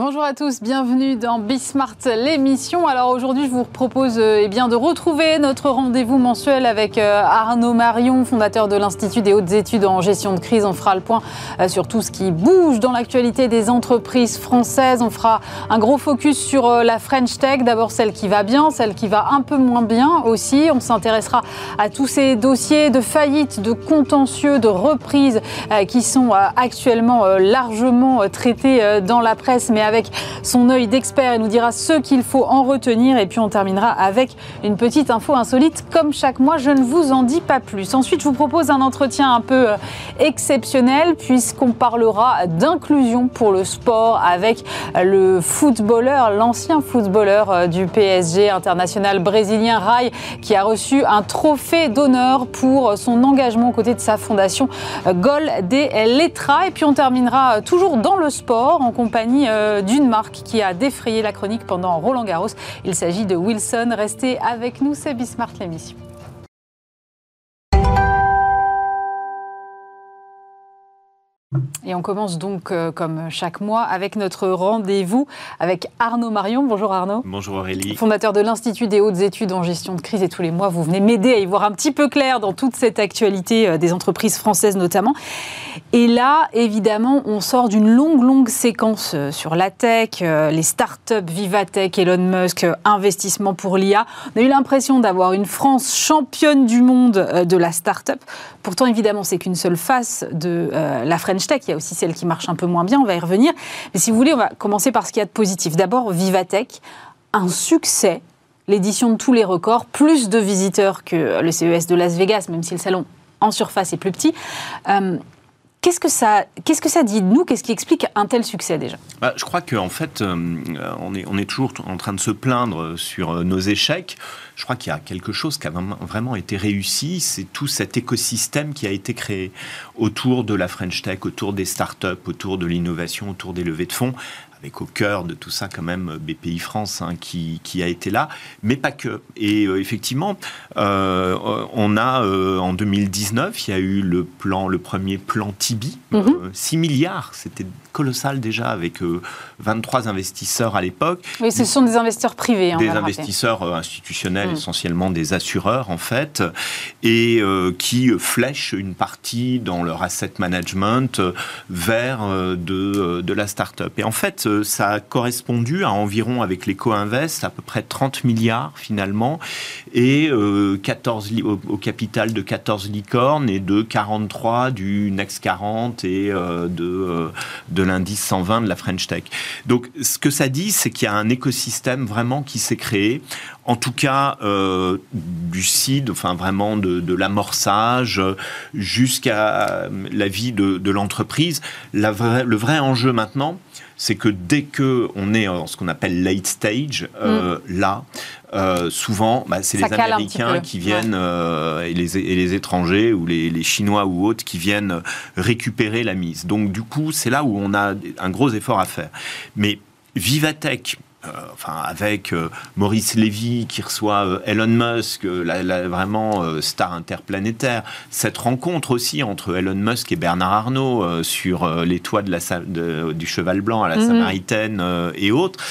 Bonjour à tous, bienvenue dans Bismart l'émission. Alors aujourd'hui, je vous propose euh, eh de retrouver notre rendez-vous mensuel avec euh, Arnaud Marion, fondateur de l'Institut des hautes études en gestion de crise. On fera le point euh, sur tout ce qui bouge dans l'actualité des entreprises françaises. On fera un gros focus sur la French Tech, d'abord celle qui va bien, celle qui va un peu moins bien aussi. On s'intéressera à tous ces dossiers de faillite, de contentieux, de reprise qui sont actuellement largement traités dans la presse, avec son œil d'expert. Il nous dira ce qu'il faut en retenir. Et puis on terminera avec une petite info insolite. Comme chaque mois, je ne vous en dis pas plus. Ensuite, je vous propose un entretien un peu euh, exceptionnel puisqu'on parlera d'inclusion pour le sport avec le footballeur, l'ancien footballeur euh, du PSG international brésilien Rai qui a reçu un trophée d'honneur pour son engagement aux côtés de sa fondation euh, Gol des Letras. Et puis on terminera toujours dans le sport en compagnie d'une marque qui a défrayé la chronique pendant Roland Garros. Il s'agit de Wilson. Restez avec nous, c'est Bismart l'émission. Et on commence donc, euh, comme chaque mois, avec notre rendez-vous avec Arnaud Marion. Bonjour Arnaud. Bonjour Aurélie. Fondateur de l'Institut des hautes études en gestion de crise. Et tous les mois, vous venez m'aider à y voir un petit peu clair dans toute cette actualité euh, des entreprises françaises notamment. Et là, évidemment, on sort d'une longue, longue séquence euh, sur la tech, les startups, Vivatech, Elon Musk, investissement pour l'IA. On a eu l'impression d'avoir une France championne du monde de la startup. Pourtant, évidemment, c'est qu'une seule face de la French Il y a aussi celle qui marche un peu moins bien, on va y revenir. Mais si vous voulez, on va commencer par ce qu'il y a de positif. D'abord, Vivatech, un succès l'édition de tous les records, plus de visiteurs que le CES de Las Vegas, même si le salon en surface est plus petit. Euh, qu'est-ce que ça, dit de nous? Qu'est-ce qui explique un tel succès déjà? Bah, Je crois qu'en fait, euh, on, est, on est toujours en train de se plaindre sur euh, nos échecs. Je crois qu'il y a quelque chose qui a vraiment été réussi, c'est tout cet écosystème qui a été créé autour de la French Tech, autour des startups, autour de l'innovation, autour des levées de fonds avec au cœur de tout ça quand même BPI France hein, qui, qui, a été là, mais pas que. Et euh, effectivement, euh, on a euh, en 2019, il y a eu le plan, le premier plan Tibi, 6 mhm. milliards, c'était colossal déjà avec 23 investisseurs à l'époque. Oui, ce sont des investisseurs privés. Hein, des investisseurs institutionnels, mhm. essentiellement des assureurs en fait, et qui flèchent une partie dans leur asset management vers de, de la start-up. Et en fait, ça a correspondu à environ, avec les co-invest, à peu près 30 milliards finalement, et 14 euh, au, capital de 14 licornes et de 43 du Next 40 et euh, de, euh, de l'indice 120 de la French Tech. Donc ce que ça dit, c'est qu'il y a un écosystème vraiment qui s'est créé en tout cas du CID, enfin vraiment de, l'amorçage jusqu'à la vie de, de l'entreprise. le vrai enjeu maintenant, c'est que dès que on est en ce qu'on appelle late stage, euh, mm. là, euh, souvent, bah, c'est les Américains qui viennent euh, et, les, et, les, étrangers ou les, les, Chinois ou autres qui viennent récupérer la mise. Donc du coup, c'est là où on a un gros effort à faire. Mais Vivatech, euh, enfin avec euh, Maurice Lévy qui reçoit euh, Elon Musk, la, vraiment star interplanétaire. Cette rencontre aussi entre Elon Musk et Bernard Arnault sur les toits de la, du Cheval Blanc à la mhm. Samaritaine et autres,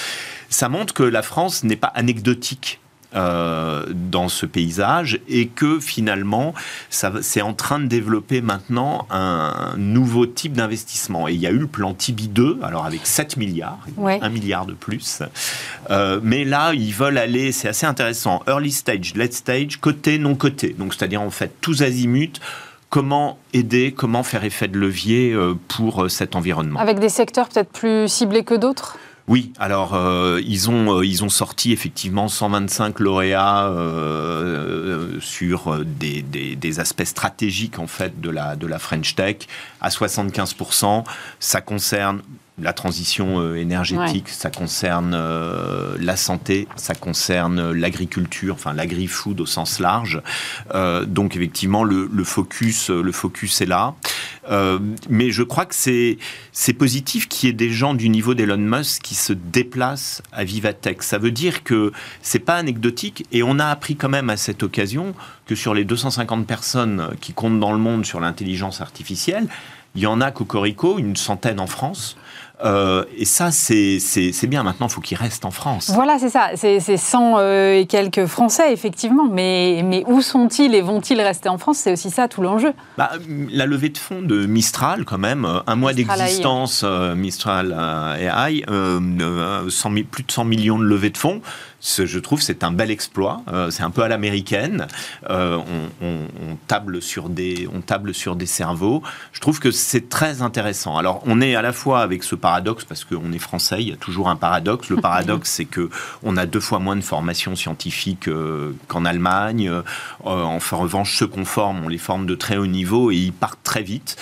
ça montre que la France n'est pas anecdotique euh, dans ce paysage et que finalement, c'est en train de développer maintenant un, nouveau type d'investissement. Et il y a eu le plan Tibi 2, alors avec 7 milliards, 1 milliard de plus. Euh, mais là, ils veulent aller, c'est assez intéressant, early stage, late stage, côté, non côté. Donc, c'est-à-dire en fait tous azimuts comment aider, comment faire effet de levier euh, pour cet environnement. Avec des secteurs peut-être plus ciblés que d'autres? Oui, alors euh, ils ont euh, ils ont sorti effectivement 125 lauréats euh, sur des, des, aspects stratégiques en fait de la de la French Tech. À 75% Ça concerne la transition euh, énergétique, ça concerne euh, la santé, ça concerne l'agriculture, enfin l'agri-food au sens large. Euh, donc effectivement, le, focus, le focus est là. mais je crois que c'est c'est positif qu'il y ait des gens du niveau d'Elon Musk qui se déplacent à Vivatech. Ça veut dire que c'est pas anecdotique et on a appris quand même à cette occasion que sur les 250 personnes qui comptent dans le monde sur l'intelligence artificielle, il y en a Cocorico, une centaine en France. Et ça, c'est bien. Maintenant, il faut qu'ils restent en France. Voilà, c'est ça. C'est 100 et quelques Français, effectivement. Mais, mais où sont-ils et vont-ils rester en France? C'est aussi ça tout l'enjeu. Bah, la levée de fonds de Mistral, quand même, un mois d'existence, Mistral AI, plus de 100 millions de levées de fonds je trouve, c'est un bel exploit. Euh, c'est un peu à l'américaine. Euh, on, table sur des, on table sur des cerveaux. Je trouve que c'est très intéressant. Alors, on est à la fois avec ce paradoxe parce qu'on est français. Il y a toujours un paradoxe. Le paradoxe, c'est que on a deux fois moins de formation scientifique euh, qu'en Allemagne. en revanche, ceux qu'on forme, on les forme de très haut niveau et ils partent très vite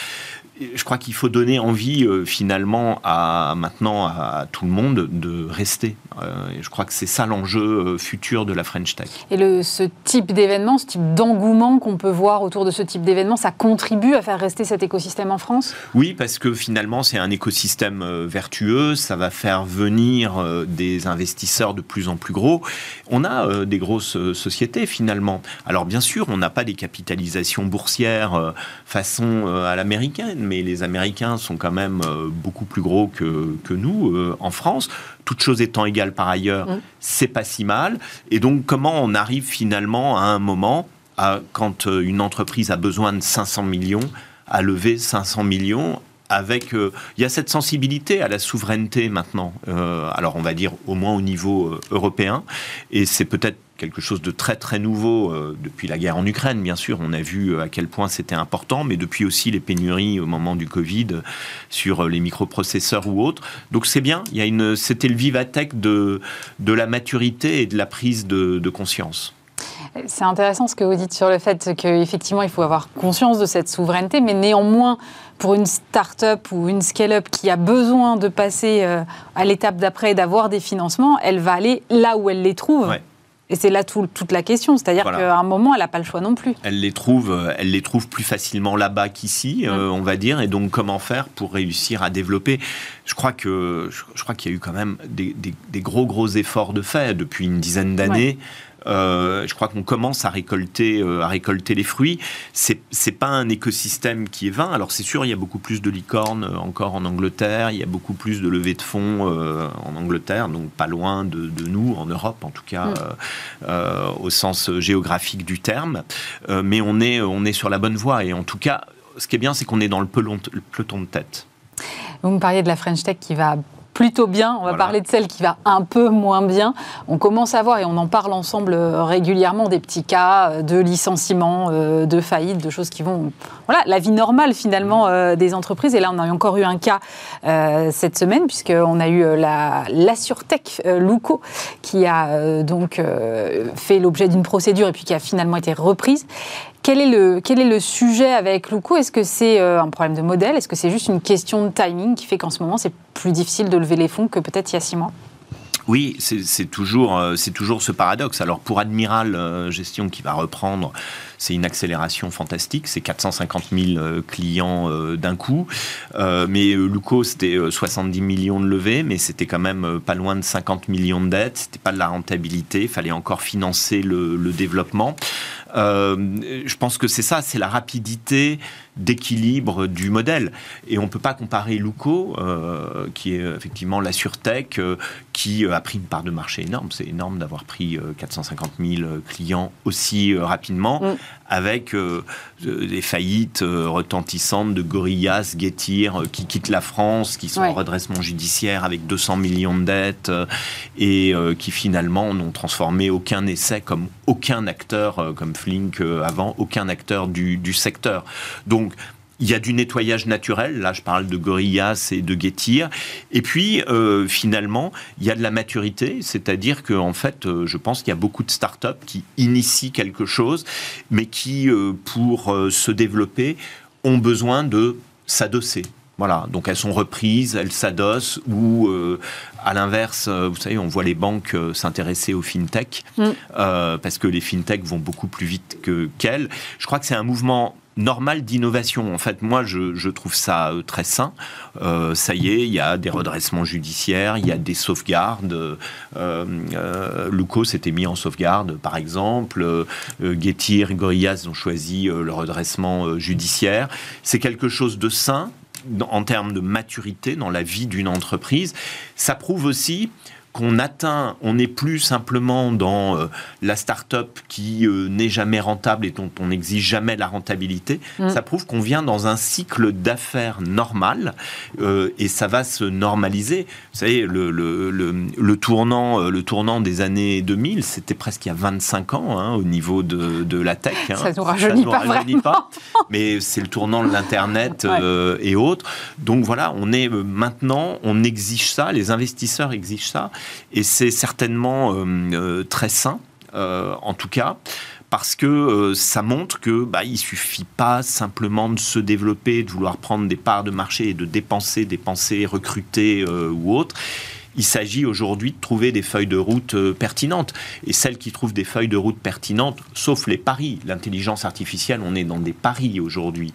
je crois qu'il faut donner envie euh, finalement à maintenant à, tout le monde de rester. Euh, je crois que c'est ça l'enjeu euh, futur de la French Tech. Et le, ce type d'événement, ce type d'engouement qu'on peut voir autour de ce type d'événement, ça contribue à faire rester cet écosystème en France? Oui, parce que finalement c'est un écosystème vertueux, ça va faire venir des investisseurs de plus en plus gros. On a des grosses sociétés finalement. Alors bien sûr, on n'a pas des capitalisations boursières façon à l'américaine mais les Américains sont quand même euh, beaucoup plus gros que, que nous euh, en France. Toutes choses étant égales par ailleurs, mm. c'est pas si mal. Et donc, comment on arrive finalement à un moment, à, quand euh, une entreprise a besoin de 500 millions, à lever 500 millions avec, il y a cette sensibilité à la souveraineté maintenant. alors on va dire au moins au niveau européen, et c'est peut-être quelque chose de très très nouveau euh, depuis la guerre en Ukraine, bien sûr. On a vu euh, à quel point c'était important, mais depuis aussi les pénuries au moment du Covid sur euh, les microprocesseurs ou autres. Donc c'est bien. Il y a une, c'était le vivatech de, de la maturité et de la prise de, de conscience. C'est intéressant ce que vous dites sur le fait qu'effectivement, il faut avoir conscience de cette souveraineté, mais néanmoins, pour une start-up ou une scale-up qui a besoin de passer à l'étape d'après et d'avoir des financements, elle va aller là où elle les trouve. Et c'est là toute la question, c'est-à-dire qu'à un moment, elle n'a pas le choix non plus. Elle les trouve, euh, elle les trouve plus facilement là-bas qu'ici, euh, on va dire. Et donc, comment faire pour réussir à développer? Je crois que je, crois qu'il y a eu quand même des, gros gros efforts de fait depuis une dizaine d'années. Je crois qu'on commence à récolter, euh, à récolter les fruits. C'est, c'est pas un écosystème qui est vain. Alors c'est sûr, il y a beaucoup plus de licornes euh, encore en Angleterre, il y a beaucoup plus de levées de fonds en Angleterre, donc pas loin de, nous, en Europe en tout cas, mm. au sens géographique du terme. mais on est, on est sur la bonne voie et en tout cas, ce qui est bien, c'est qu'on est dans le peloton, le peloton de tête. Vous me parliez de la French Tech qui va plutôt bien. On va parler de celle qui va un peu moins bien. On commence à voir, et on en parle ensemble euh, régulièrement, des petits cas euh, de licenciement, euh, de faillite, de choses qui vont... Voilà, la vie normale finalement des entreprises. Et là, on a encore eu un cas cette semaine, puisqu'on a eu la, la Sûretech Luco, qui a donc fait l'objet d'une procédure et puis qui a finalement été reprise. Quel est le, quel est le sujet avec Luco Est-ce que c'est euh, un problème de modèle? Est-ce que c'est juste une question de timing qui fait qu'en ce moment, c'est plus difficile de lever les fonds que peut-être il y a six mois? Oui, c'est toujours, euh, c'est toujours ce paradoxe. Alors pour Admiral euh, Gestion qui va reprendre, c'est une accélération fantastique. C'est 450 000 clients d'un coup. mais Luco, c'était 70 millions de levées, mais c'était quand même pas loin de 50 millions de dettes. C'était pas de la rentabilité. Il fallait encore financer le développement. Euh, je pense que c'est ça, c'est la rapidité d'équilibre du modèle. Et on ne peut pas comparer Luco, euh, qui est effectivement la sûreté, euh, qui a pris une part de marché énorme. C'est énorme d'avoir pris 450 000 clients aussi rapidement, mm. avec des faillites retentissantes de Gorillas, Getir, qui quittent la France, qui sont en redressement judiciaire avec 200 millions de dettes, et qui finalement n'ont transformé aucun essai comme aucun acteur, comme Flink avant, aucun acteur du, secteur. Donc il y a du nettoyage naturel, là je parle de Gorillas et de Getir, et puis euh, finalement il y a de la maturité, c'est-à-dire que en fait euh, je pense qu'il y a beaucoup de startups qui initient quelque chose, mais qui euh, pour se développer ont besoin de s'adosser. Voilà, donc elles sont reprises, elles s'adossent, ou à l'inverse, vous savez, on voit les banques s'intéresser aux fintech, mm. parce que les fintech vont beaucoup plus vite que qu'elles. Je crois que c'est un mouvement normal d'innovation. En fait, moi, je, trouve ça euh, très sain. Euh, ça y est, il y a des redressements judiciaires, il y a des sauvegardes. Euh, euh Luco s'était mis en sauvegarde, par exemple. Euh, Getir, Gorillas ont choisi le redressement judiciaire. C'est quelque chose de sain en termes de maturité dans la vie d'une entreprise. Ça prouve aussi qu'on atteint, on n'est plus simplement dans euh, la start-up qui euh, n'est jamais rentable et dont on n'exige jamais la rentabilité. Mm. Ça prouve qu'on vient dans un cycle d'affaires normal euh, et ça va se normaliser. Vous savez, le, le, le, tournant, le tournant des années 2000, c'était presque il y a 25 ans hein, au niveau de, de la tech. Hein. Ça ne nous rajeunit, pas, rajeunit pas, mais c'est le tournant de l'Internet et autres. Donc voilà, on est maintenant, on exige ça, les investisseurs exigent ça. Et c'est certainement euh, euh, très sain, euh, en tout cas parce que ça montre que bah, il suffit pas simplement de se développer, de vouloir prendre des parts de marché et de dépenser, dépenser, recruter ou autre il s'agit aujourd'hui de trouver des feuilles de route euh, pertinentes. Et celles qui trouvent des feuilles de route pertinentes, sauf les paris, l'intelligence artificielle, on est dans des paris aujourd'hui.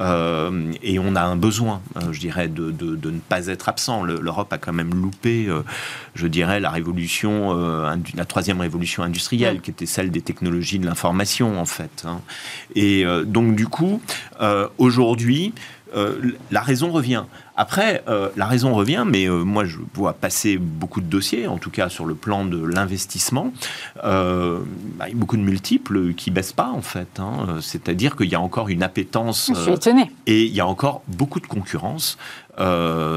Euh, et on a un besoin, euh, je dirais, de, ne pas être absent. L'Europe a quand même loupé, je dirais, la révolution, la troisième révolution industrielle, qui était celle des technologies de l'information, en fait. Hein. Et donc, du coup, aujourd'hui, la raison revient. Après, euh, la raison revient, mais euh, moi je vois passer beaucoup de dossiers, en tout cas sur le plan de l'investissement. Euh, bah, beaucoup de multiples qui baissent pas en fait. Hein. C'est-à-dire qu'il y a encore une appétence. Je suis étonné. Et il y a encore beaucoup de concurrence.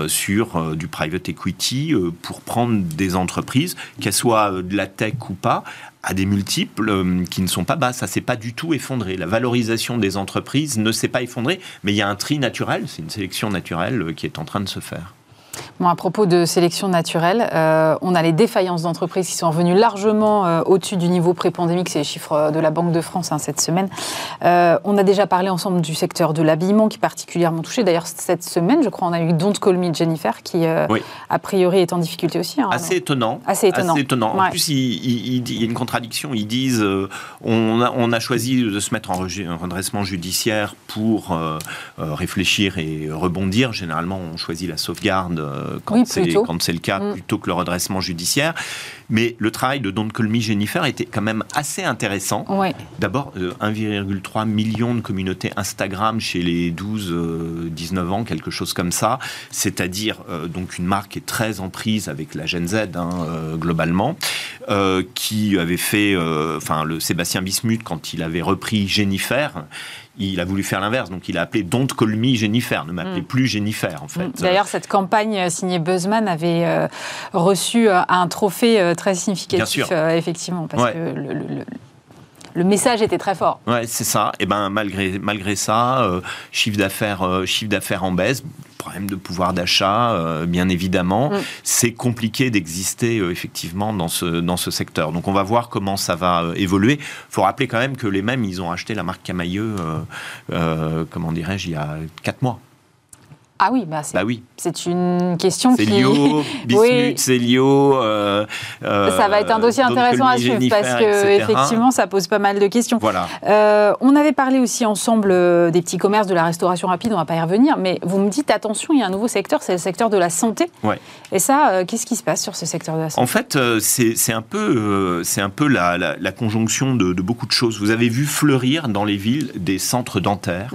sur du private equity pour prendre des entreprises, qu'elles soient de la tech ou pas, à des multiples euh, qui ne sont pas bas. Ça s'est pas du tout effondré. La valorisation des entreprises ne s'est pas effondrée, mais il y a un tri naturel, c'est une sélection naturelle euh, qui est en train de se faire. Bon, à propos de sélection naturelle, euh, on a les défaillances d'entreprises qui sont revenues largement euh, au-dessus du niveau pré-pandémique, c'est les chiffres euh, de la Banque de France hein, cette semaine. on a déjà parlé ensemble du secteur de l'habillement qui est particulièrement touché. D'ailleurs, cette semaine, je crois, on a eu Don't Call Me Jennifer qui, a priori, est en difficulté aussi. Hein, Assez étonnant. Assez étonnant. étonnant. En plus, il, y a une contradiction. Ils disent on, a, on, a, choisi de se mettre en redressement judiciaire pour réfléchir et rebondir. Généralement, on choisit la sauvegarde euh, quand c'est le cas, mm. plutôt que le redressement judiciaire. Mais le travail de Don't Call Me Jennifer était quand même assez intéressant. D'abord, 1,3 euh, million de communautés Instagram chez les 12-19 euh, ans, quelque chose comme ça. C'est-à-dire donc une marque qui est très en prise avec la Gen Z hein, globalement, qui avait fait, enfin le Sébastien Bismuth quand il avait repris Jennifer il a voulu faire l'inverse, donc il a appelé Don't Call Me Jennifer, ne m'appelez mm. plus Jennifer en fait. D'ailleurs, cette campagne euh, signée Buzzman avait euh, reçu euh, un trophée très significatif, effectivement, parce que le, message était très fort. Ouais, c'est ça. Et ben malgré malgré ça, chiffre d'affaires chiffre d'affaires en baisse, de pouvoir d'achat, euh, bien évidemment. Mm. C'est compliqué d'exister euh, effectivement dans ce, dans ce secteur. Donc on va voir comment ça va euh, évoluer. Il faut rappeler quand même que les mêmes, ils ont acheté la marque Camailleux, comment dirais-je, il y a 4 mois. Ah oui, bah c'est, bah oui. c'est une question qui... Lio, Bismuth, c'est Lio... Euh, ça va être un dossier intéressant à suivre parce que effectivement, ça pose pas mal de questions. Voilà. Euh, on avait parlé aussi ensemble euh, des petits commerces, de la restauration rapide, on va pas y revenir, mais vous me dites attention, il y a un nouveau secteur, c'est le secteur de la santé. Ouais. Et ça, qu'est-ce qui se passe sur ce secteur de la santé? En fait, c'est, un peu, c'est un peu la, la, conjonction de, de, beaucoup de choses. Vous avez vu fleurir dans les villes des centres dentaires,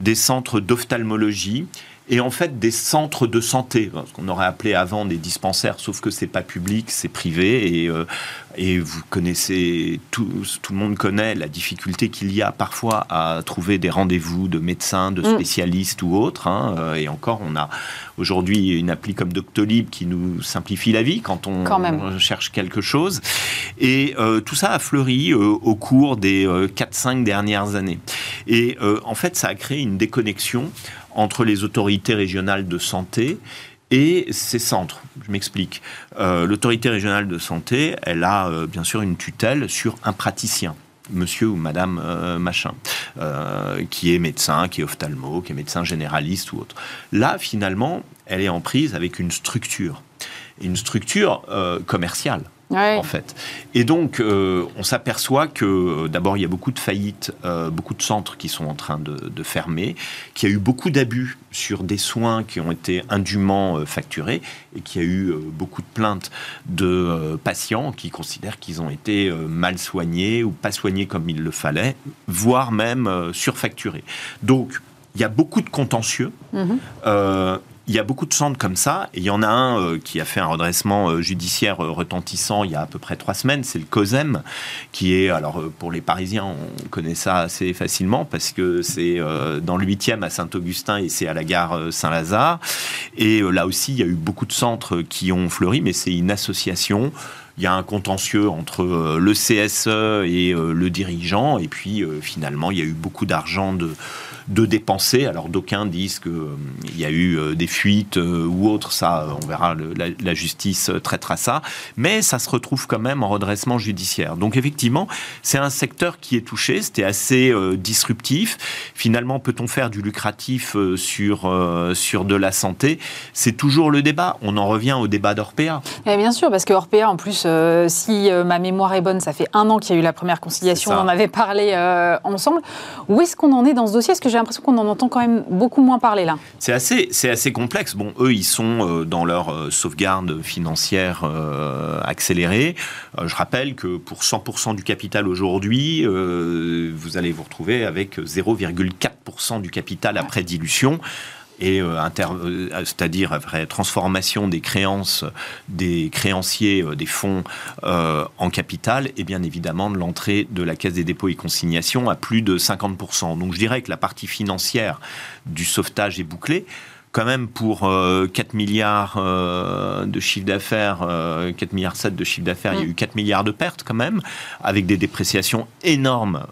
des centres d'ophtalmologie et en fait des centres de santé, ce qu'on aurait appelé avant des dispensaires, sauf que c'est pas public, c'est privé, et, euh, et vous connaissez, tout, tout le monde connaît la difficulté qu'il y a parfois à trouver des rendez-vous de médecins, de mm. spécialistes ou autres, hein, euh, et encore on a aujourd'hui une appli comme Doctolib qui nous simplifie la vie quand on, cherche quelque chose, et euh, tout ça a fleuri au cours des 4-5 dernières années. Et en fait ça a créé une déconnexion entre les autorités régionales de santé et ces centres. Je m'explique. Euh, l'autorité régionale de santé, elle a euh, bien sûr une tutelle sur un praticien monsieur ou madame euh, machin, qui est médecin, qui est ophtalmo, qui est médecin généraliste ou autre. Là, finalement, elle est en prise avec une structure, une structure commerciale en fait. Et donc, euh, on s'aperçoit que euh, d'abord, il y a beaucoup de faillites, euh, beaucoup de centres qui sont en train de, fermer, qu'il y a eu beaucoup d'abus sur des soins qui ont été indûment facturés et qu'il y a eu beaucoup de plaintes de patients qui considèrent qu'ils ont été mal soignés ou pas soignés comme il le fallait, voire même surfacturés. Donc, il y a beaucoup de contentieux. Euh, il y a beaucoup de centres comme ça, et il y en a un euh, qui a fait un redressement euh, judiciaire retentissant il y a à peu près trois semaines, c'est le COSEM, qui est, alors pour les Parisiens, on connaît ça assez facilement, parce que c'est dans le 8e à Saint-Augustin et c'est à la gare Saint-Lazare. Et là aussi, il y a eu beaucoup de centres qui ont fleuri, mais c'est une association il y a un contentieux entre euh, le CSE et euh, le dirigeant, et puis euh, finalement, il y a eu beaucoup d'argent de, de dépenser. Alors d'aucuns disent qu'il il y a eu des fuites ou autre, ça, on verra, la, justice traitera ça, mais ça se retrouve quand même en redressement judiciaire. Donc effectivement, c'est un secteur qui est touché, c'était assez disruptif. Finalement, peut-on faire du lucratif sur, sur de la santé? C'est toujours le débat. On en revient au débat d'Orpea. bien sûr, parce que Orpea, en plus, euh, si euh, ma mémoire est bonne, ça fait un an qu'il y a eu la première conciliation, on en avait parlé euh, ensemble. Où est-ce qu'on en est dans ce dossier? Est-ce que j'ai l'impression qu'on en entend quand même beaucoup moins parler là C'est assez, c'est assez complexe. Bon, eux, ils sont dans leur sauvegarde financière accélérée. je rappelle que pour 100% du capital aujourd'hui, vous allez vous retrouver avec 0,4% du capital après dilution et euh, euh, c'est-à-dire après transformation des créances des créanciers euh, des fonds en capital et bien évidemment de l'entrée de la Caisse des dépôts et consignations à plus de 50%. Donc je dirais que la partie financière du sauvetage est bouclée quand même pour 4 euh, milliards euh, de chiffre d'affaires, 4 euh, milliards 7 de chiffre d'affaires, il y a mm. eu 4 milliards de pertes quand même, avec des dépréciations énormes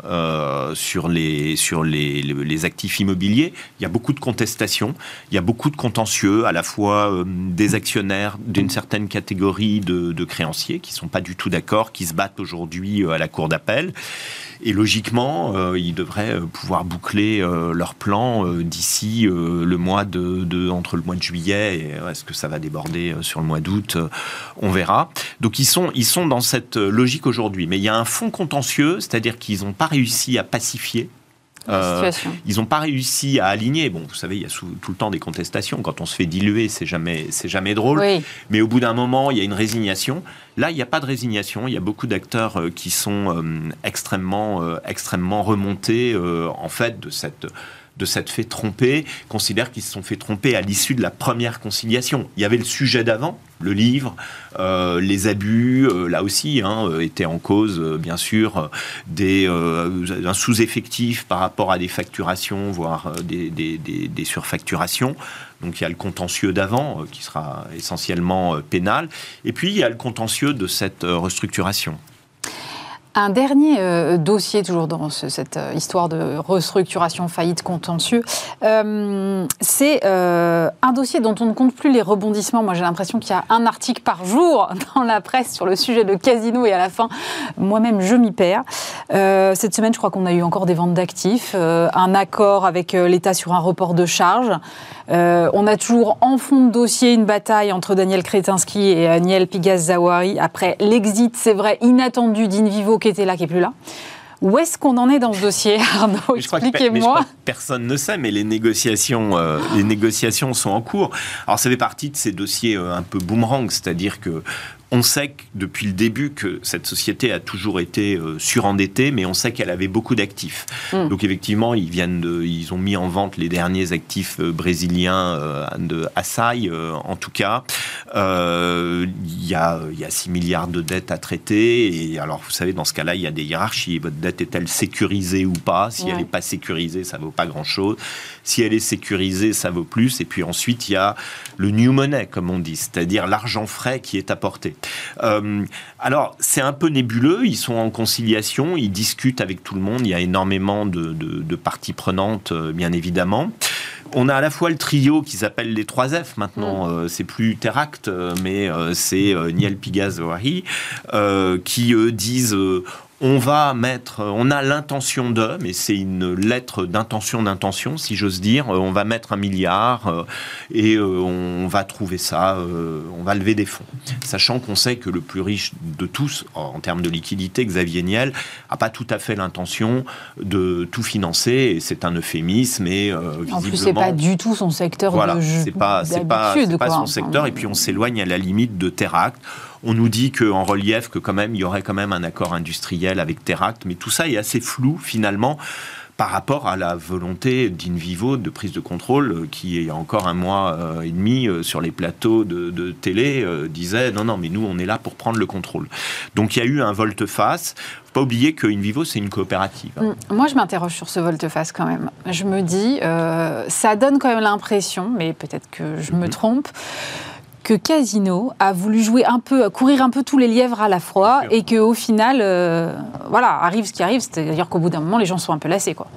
sur, les, sur les, les, actifs immobiliers. Il y a beaucoup de contestations, il y a beaucoup de contentieux, à la fois des actionnaires d'une certaine catégorie de, de créanciers qui ne sont pas du tout d'accord, qui se battent aujourd'hui à la cour d'appel. Et logiquement, euh, ils devraient euh, pouvoir boucler euh, leur plan d'ici le mois de, entre le mois de juillet et est-ce que ça va déborder sur le mois d'août On verra. Donc ils sont ils sont dans cette logique aujourd'hui, mais il y a un fond contentieux, c'est-à-dire qu'ils n'ont pas réussi à pacifier euh, ils n'ont pas réussi à aligner. Bon, vous savez, il y a tout le temps des contestations. Quand on se fait diluer, c'est jamais, c'est jamais drôle. Mais au bout d'un moment, il y a une résignation. Là, il n'y a pas de résignation. Il y a beaucoup d'acteurs euh, qui sont euh, extrêmement, extrêmement remontés en fait de cette de s'être fait tromper, considèrent qu'ils se sont fait tromper à l'issue de la première conciliation. Il y avait le sujet d'avant, le livre, euh, les abus, euh, là aussi, hein, euh, étaient en cause, bien sûr, des, un sous-effectif par rapport à des facturations, voire des, des, surfacturations. Donc il y a le contentieux d'avant, qui sera essentiellement pénal, et puis il y a le contentieux de cette restructuration. Un dernier euh, dossier, toujours dans cette euh, histoire de restructuration, faillite, contentieux, euh, c'est un dossier dont on ne compte plus les rebondissements. Moi, j'ai l'impression qu'il y a un article par jour dans la presse sur le sujet de casino et à la fin, moi-même, je m'y perds. cette semaine, je crois qu'on a eu encore des ventes d'actifs, un accord avec l'État sur un report de charges. on a toujours en fond de dossier une bataille entre Daniel Kretinsky et Daniel Pigaz-Zawari après l'exit, c'est vrai, inattendu d'Invivo qui était là, qui est plus là. Où est-ce qu'on en est dans ce dossier, Arnaud? Expliquez-moi. Personne ne sait, mais les négociations, euh, les négociations sont en cours. Alors, ça fait partie de ces dossiers euh, un peu boomerang, c'est-à-dire que on sait que depuis le début que cette société a toujours été euh, surendettée, mais on sait qu'elle avait beaucoup d'actifs. Hmm. Donc effectivement, ils viennent de, ils ont mis en vente les derniers actifs euh, brésiliens euh, de Assai, en tout cas. Il y, a, y a 6 milliards de dettes à traiter. Et alors, vous savez, dans ce cas-là, il y a des hiérarchies. Votre dette est-elle sécurisée ou pas? Si elle n'est pas sécurisée, ça vaut pas grand-chose. Si elle est sécurisée, ça vaut plus. Et puis ensuite, il y a le new money, comme on dit, c'est-à-dire l'argent frais qui est apporté. Euh, alors, c'est un peu nébuleux. Ils sont en conciliation, ils discutent avec tout le monde. Il y a énormément de, parties prenantes, euh, bien évidemment. On a à la fois le trio qui s'appelle les 3 F maintenant, mm. euh, c'est plus Teract, mais c'est Niel Pigaz qui disent on va mettre, on a l'intention de, mais c'est une lettre d'intention d'intention, si j'ose dire, on va mettre un milliard euh, et euh, on va trouver ça, euh, on va lever des fonds. Sachant qu'on sait que le plus riche de tous, en termes de liquidité, Xavier Niel, a pas tout à fait l'intention de tout financer, et c'est un euphémisme, et visiblement... En plus, c'est pas du tout son secteur voilà, c'est pas, c'est pas, pas son secteur, et puis on s'éloigne à la limite de Teract. On nous dit qu'en relief, que quand même, il y aurait quand même un accord industriel avec Teract, mais tout ça est assez flou finalement par rapport à la volonté d'Invivo de prise de contrôle qui, il y a encore un mois et demi, sur les plateaux de, télé, disait non, non, mais nous, on est là pour prendre le contrôle. Donc il y a eu un volte-face pas oublier que Invivo, c'est une coopérative. Mm. Moi, je m'interroge sur ce volte-face quand même. Je me dis, ça donne quand même l'impression, mais peut-être que je me mm-hmm. trompe, que Casino a voulu jouer un peu, courir un peu tous les lièvres à la fois, et qu'au final, euh, voilà, arrive ce qui arrive, c'est-à-dire qu'au bout d'un moment, les gens sont un peu lassés, quoi.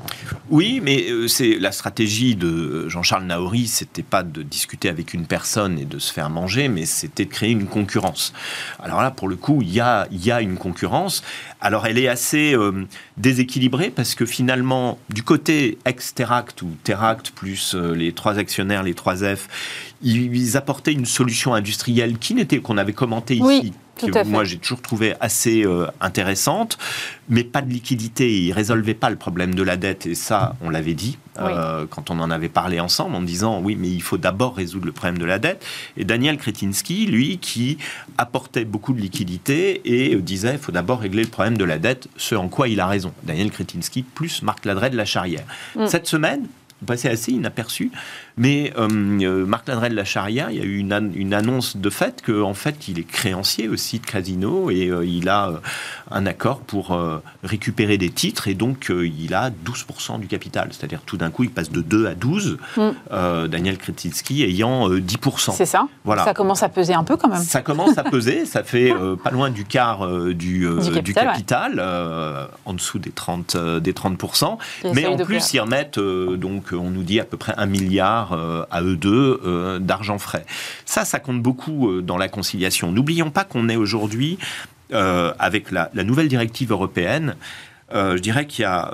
Oui, mais euh, c'est la stratégie de Jean-Charles Naori, c'était pas de discuter avec une personne et de se faire manger, mais c'était de créer une concurrence. Alors là, pour le coup, il y a, y a une concurrence. Alors elle est assez euh, déséquilibrée parce que finalement, du côté ex-Teract ou Teract plus les trois actionnaires, les trois F, ils apportaient une solution industrielle qui n'était qu'on avait commenté ici. que moi j'ai toujours trouvé assez euh, intéressante, mais pas de liquidité. Ils résolvaient pas le problème de la dette, et ça, on l'avait dit euh, quand on en avait parlé ensemble, en disant oui, mais il faut d'abord résoudre le problème de la dette. Et Daniel Kretinsky, lui, qui apportait beaucoup de liquidité et disait il faut d'abord régler le problème de la dette, ce en quoi il a raison. Daniel Kretinsky plus Marc Ladret de la Charrière. Mm. Cette semaine, passé assez inaperçu. Mais euh, euh, Marc Ladret de la Charia, il y a eu une, une annonce de fait qu'en en fait, il est créancier aussi de Casino et euh, il a un accord pour récupérer des titres et donc il a 12% du capital. C'est-à-dire tout d'un coup, il passe de 2 à 12, mm. Daniel Kretinsky ayant 10%. C'est ça voilà. Ça commence à peser un peu quand même. Ça commence à peser, ça fait pas loin du quart du, du, capital, en dessous des 30%. des 30%. Mais en plus, ils remettent, donc on nous dit à peu près un milliard euh, à eux deux euh, d'argent frais. Ça, ça compte beaucoup euh, dans la conciliation. N'oublions pas qu'on est aujourd'hui, avec la, nouvelle directive européenne, je dirais qu'il y a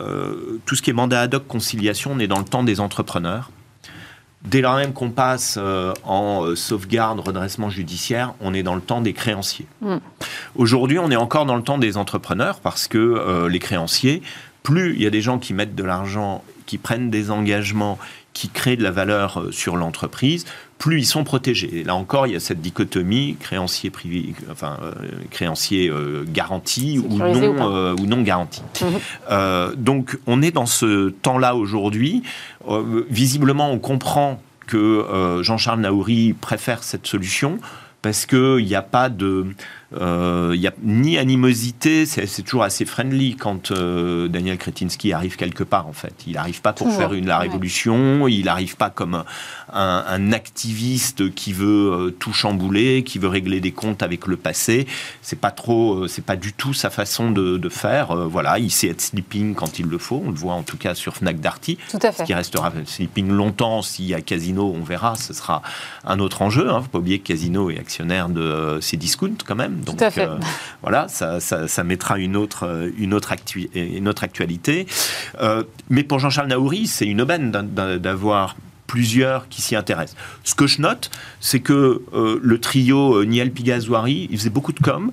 tout ce qui est mandat ad hoc conciliation, on est dans le temps des entrepreneurs. Dès lors même qu'on passe en sauvegarde, redressement judiciaire, on est dans le temps des créanciers. Mm. Aujourd'hui, on est encore dans le temps des entrepreneurs parce que les créanciers, plus il y a des gens qui mettent de l'argent, qui prennent des engagements, qui créent de la valeur euh, sur l'entreprise, plus ils sont protégés. là encore, il y a cette dichotomie créancier privé, enfin euh, créancier euh, garanti ou non, ou, non garanti. Mhm. donc, on est dans ce temps-là aujourd'hui. visiblement, on comprend que Jean-Charles Naouri préfère cette solution parce qu'il n'y a pas de il euh, n'y a ni animosité, c'est toujours assez friendly quand euh, Daniel Kretinsky arrive quelque part, en fait. Il n'arrive pas pour faire une, la révolution, il n'arrive pas comme un, activiste qui veut euh, tout chambouler, qui veut régler des comptes avec le passé. C'est pas trop, c'est pas du tout sa façon de, faire. voilà, il sait être sleeping quand il le faut. On le voit en tout cas sur Fnac Darty. Tout à fait. Ce qui restera sleeping longtemps. S'il y a Casino, on verra. Ce sera un autre enjeu. Hein. Faut pas oublier que Casino est actionnaire de Cdiscount quand même. Donc, Tout à fait. Euh, voilà, ça, ça, mettra une autre, euh, une autre, une autre actualité. Euh, mais pour Jean-Charles Naouri, c'est une aubaine d'avoir plusieurs qui s'y intéressent. Ce que je note, c'est que le trio Niel Pigazouari, il faisait beaucoup de com'.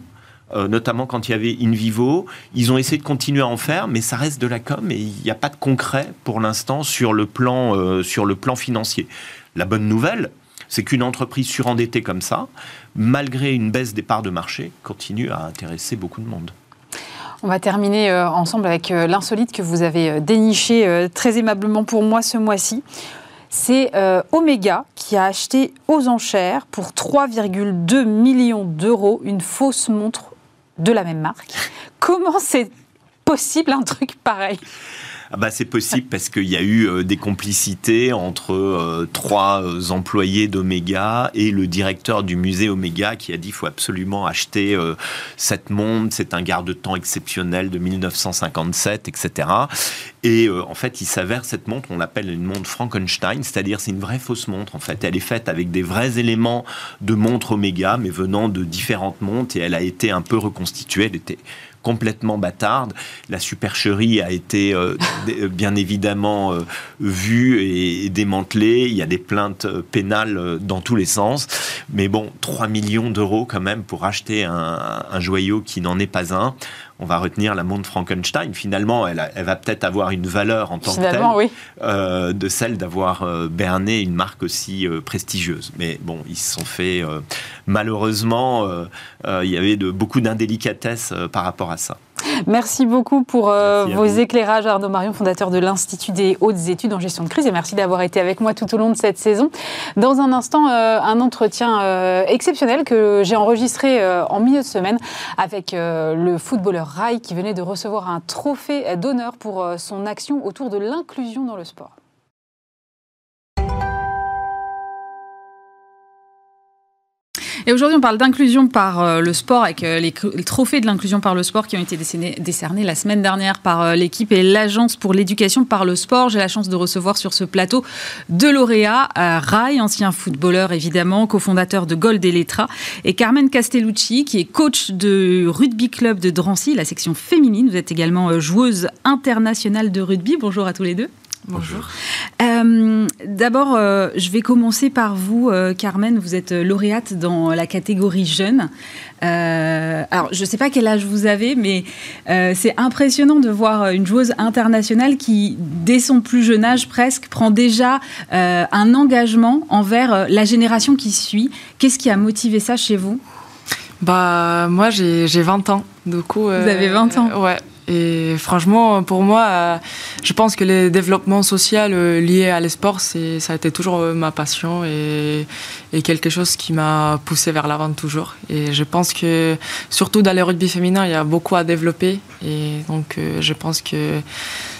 notamment quand il y avait In Vivo. Ils ont essayé de continuer à en faire, mais ça reste de la com et il n'y a pas de concret pour l'instant sur, le plan, sur le plan financier. La bonne nouvelle, c'est qu'une entreprise surendettée comme ça, malgré une baisse des parts de marché, continue à intéresser beaucoup de monde. On va terminer euh, ensemble avec euh, l'insolite que vous avez euh, déniché très aimablement pour moi ce mois-ci. C'est Omega qui a acheté aux enchères pour 3,2 millions d'euros une fausse montre de la même marque. Comment c'est possible un truc pareil? Ah bah, C'est possible parce qu'il y a eu euh, des complicités entre euh, trois euh, employés d'Omega et le directeur du musée Omega qui a dit qu'il faut absolument acheter cette montre, c'est un garde-temps exceptionnel de 1957, etc. Et en fait, il s'avère cette montre, on l'appelle une montre Frankenstein, c'est-à-dire c'est une vraie fausse montre en fait. Elle est faite avec des vrais éléments de montre Omega, mais venant de différentes montres, et elle a été un peu reconstituée. Complètement bâtarde. La supercherie a été euh, euh, bien évidemment euh, vue et, démantelée. Il y a des plaintes pénales dans tous les sens. Mais bon, 3 millions d'euros quand même pour acheter un joyau qui n'en est pas un on va retenir la montre Frankenstein. Finalement, elle, va peut-être avoir une valeur en tant que telle euh, de celle d'avoir euh, berné une marque aussi euh, prestigieuse. Mais bon, ils se sont fait malheureusement, il y avait de, beaucoup d'indélicatesse par rapport à ça. Merci beaucoup pour euh, vos éclairages, Arnaud Marion, fondateur de l'Institut des hautes études en gestion de crise. Et merci d'avoir été avec moi tout au long de cette saison. Dans un instant, euh, un entretien euh, exceptionnel que j'ai enregistré en milieu de semaine avec le footballeur Rai qui venait de recevoir un trophée d'honneur pour son action autour de l'inclusion dans le sport. Et aujourd'hui, on parle d'inclusion par euh, le sport avec euh, les, trophées de l'inclusion par le sport qui ont été décernés, la semaine dernière par euh, l'équipe et l'Agence pour l'éducation par le sport. J'ai la chance de recevoir sur ce plateau deux lauréats, Rai, ancien footballeur évidemment, cofondateur de Gold et Letra, et Carmen Castellucci, qui est coach de rugby club de Drancy, la section féminine. Vous êtes également joueuse internationale de rugby. Bonjour à tous les deux. Bonjour. Euh, d'abord, euh, je vais commencer par vous, euh, Carmen. Vous êtes lauréate dans la catégorie jeune. alors, je ne sais pas quel âge vous avez, mais c'est impressionnant de voir une joueuse internationale qui, dès son plus jeune âge presque, prend déjà un engagement envers la génération qui suit. Qu'est-ce qui a motivé ça chez vous? Bah, moi, j'ai 20 ans. Du coup, vous avez 20 ans Ouais. Et franchement, pour moi, euh, je pense que le développement social euh, lié à l'esport, ça a été toujours euh, ma passion et, quelque chose qui m'a poussé vers l'avant toujours. Et je pense que, surtout dans le rugby féminin, il y a beaucoup à développer. Et donc, je pense que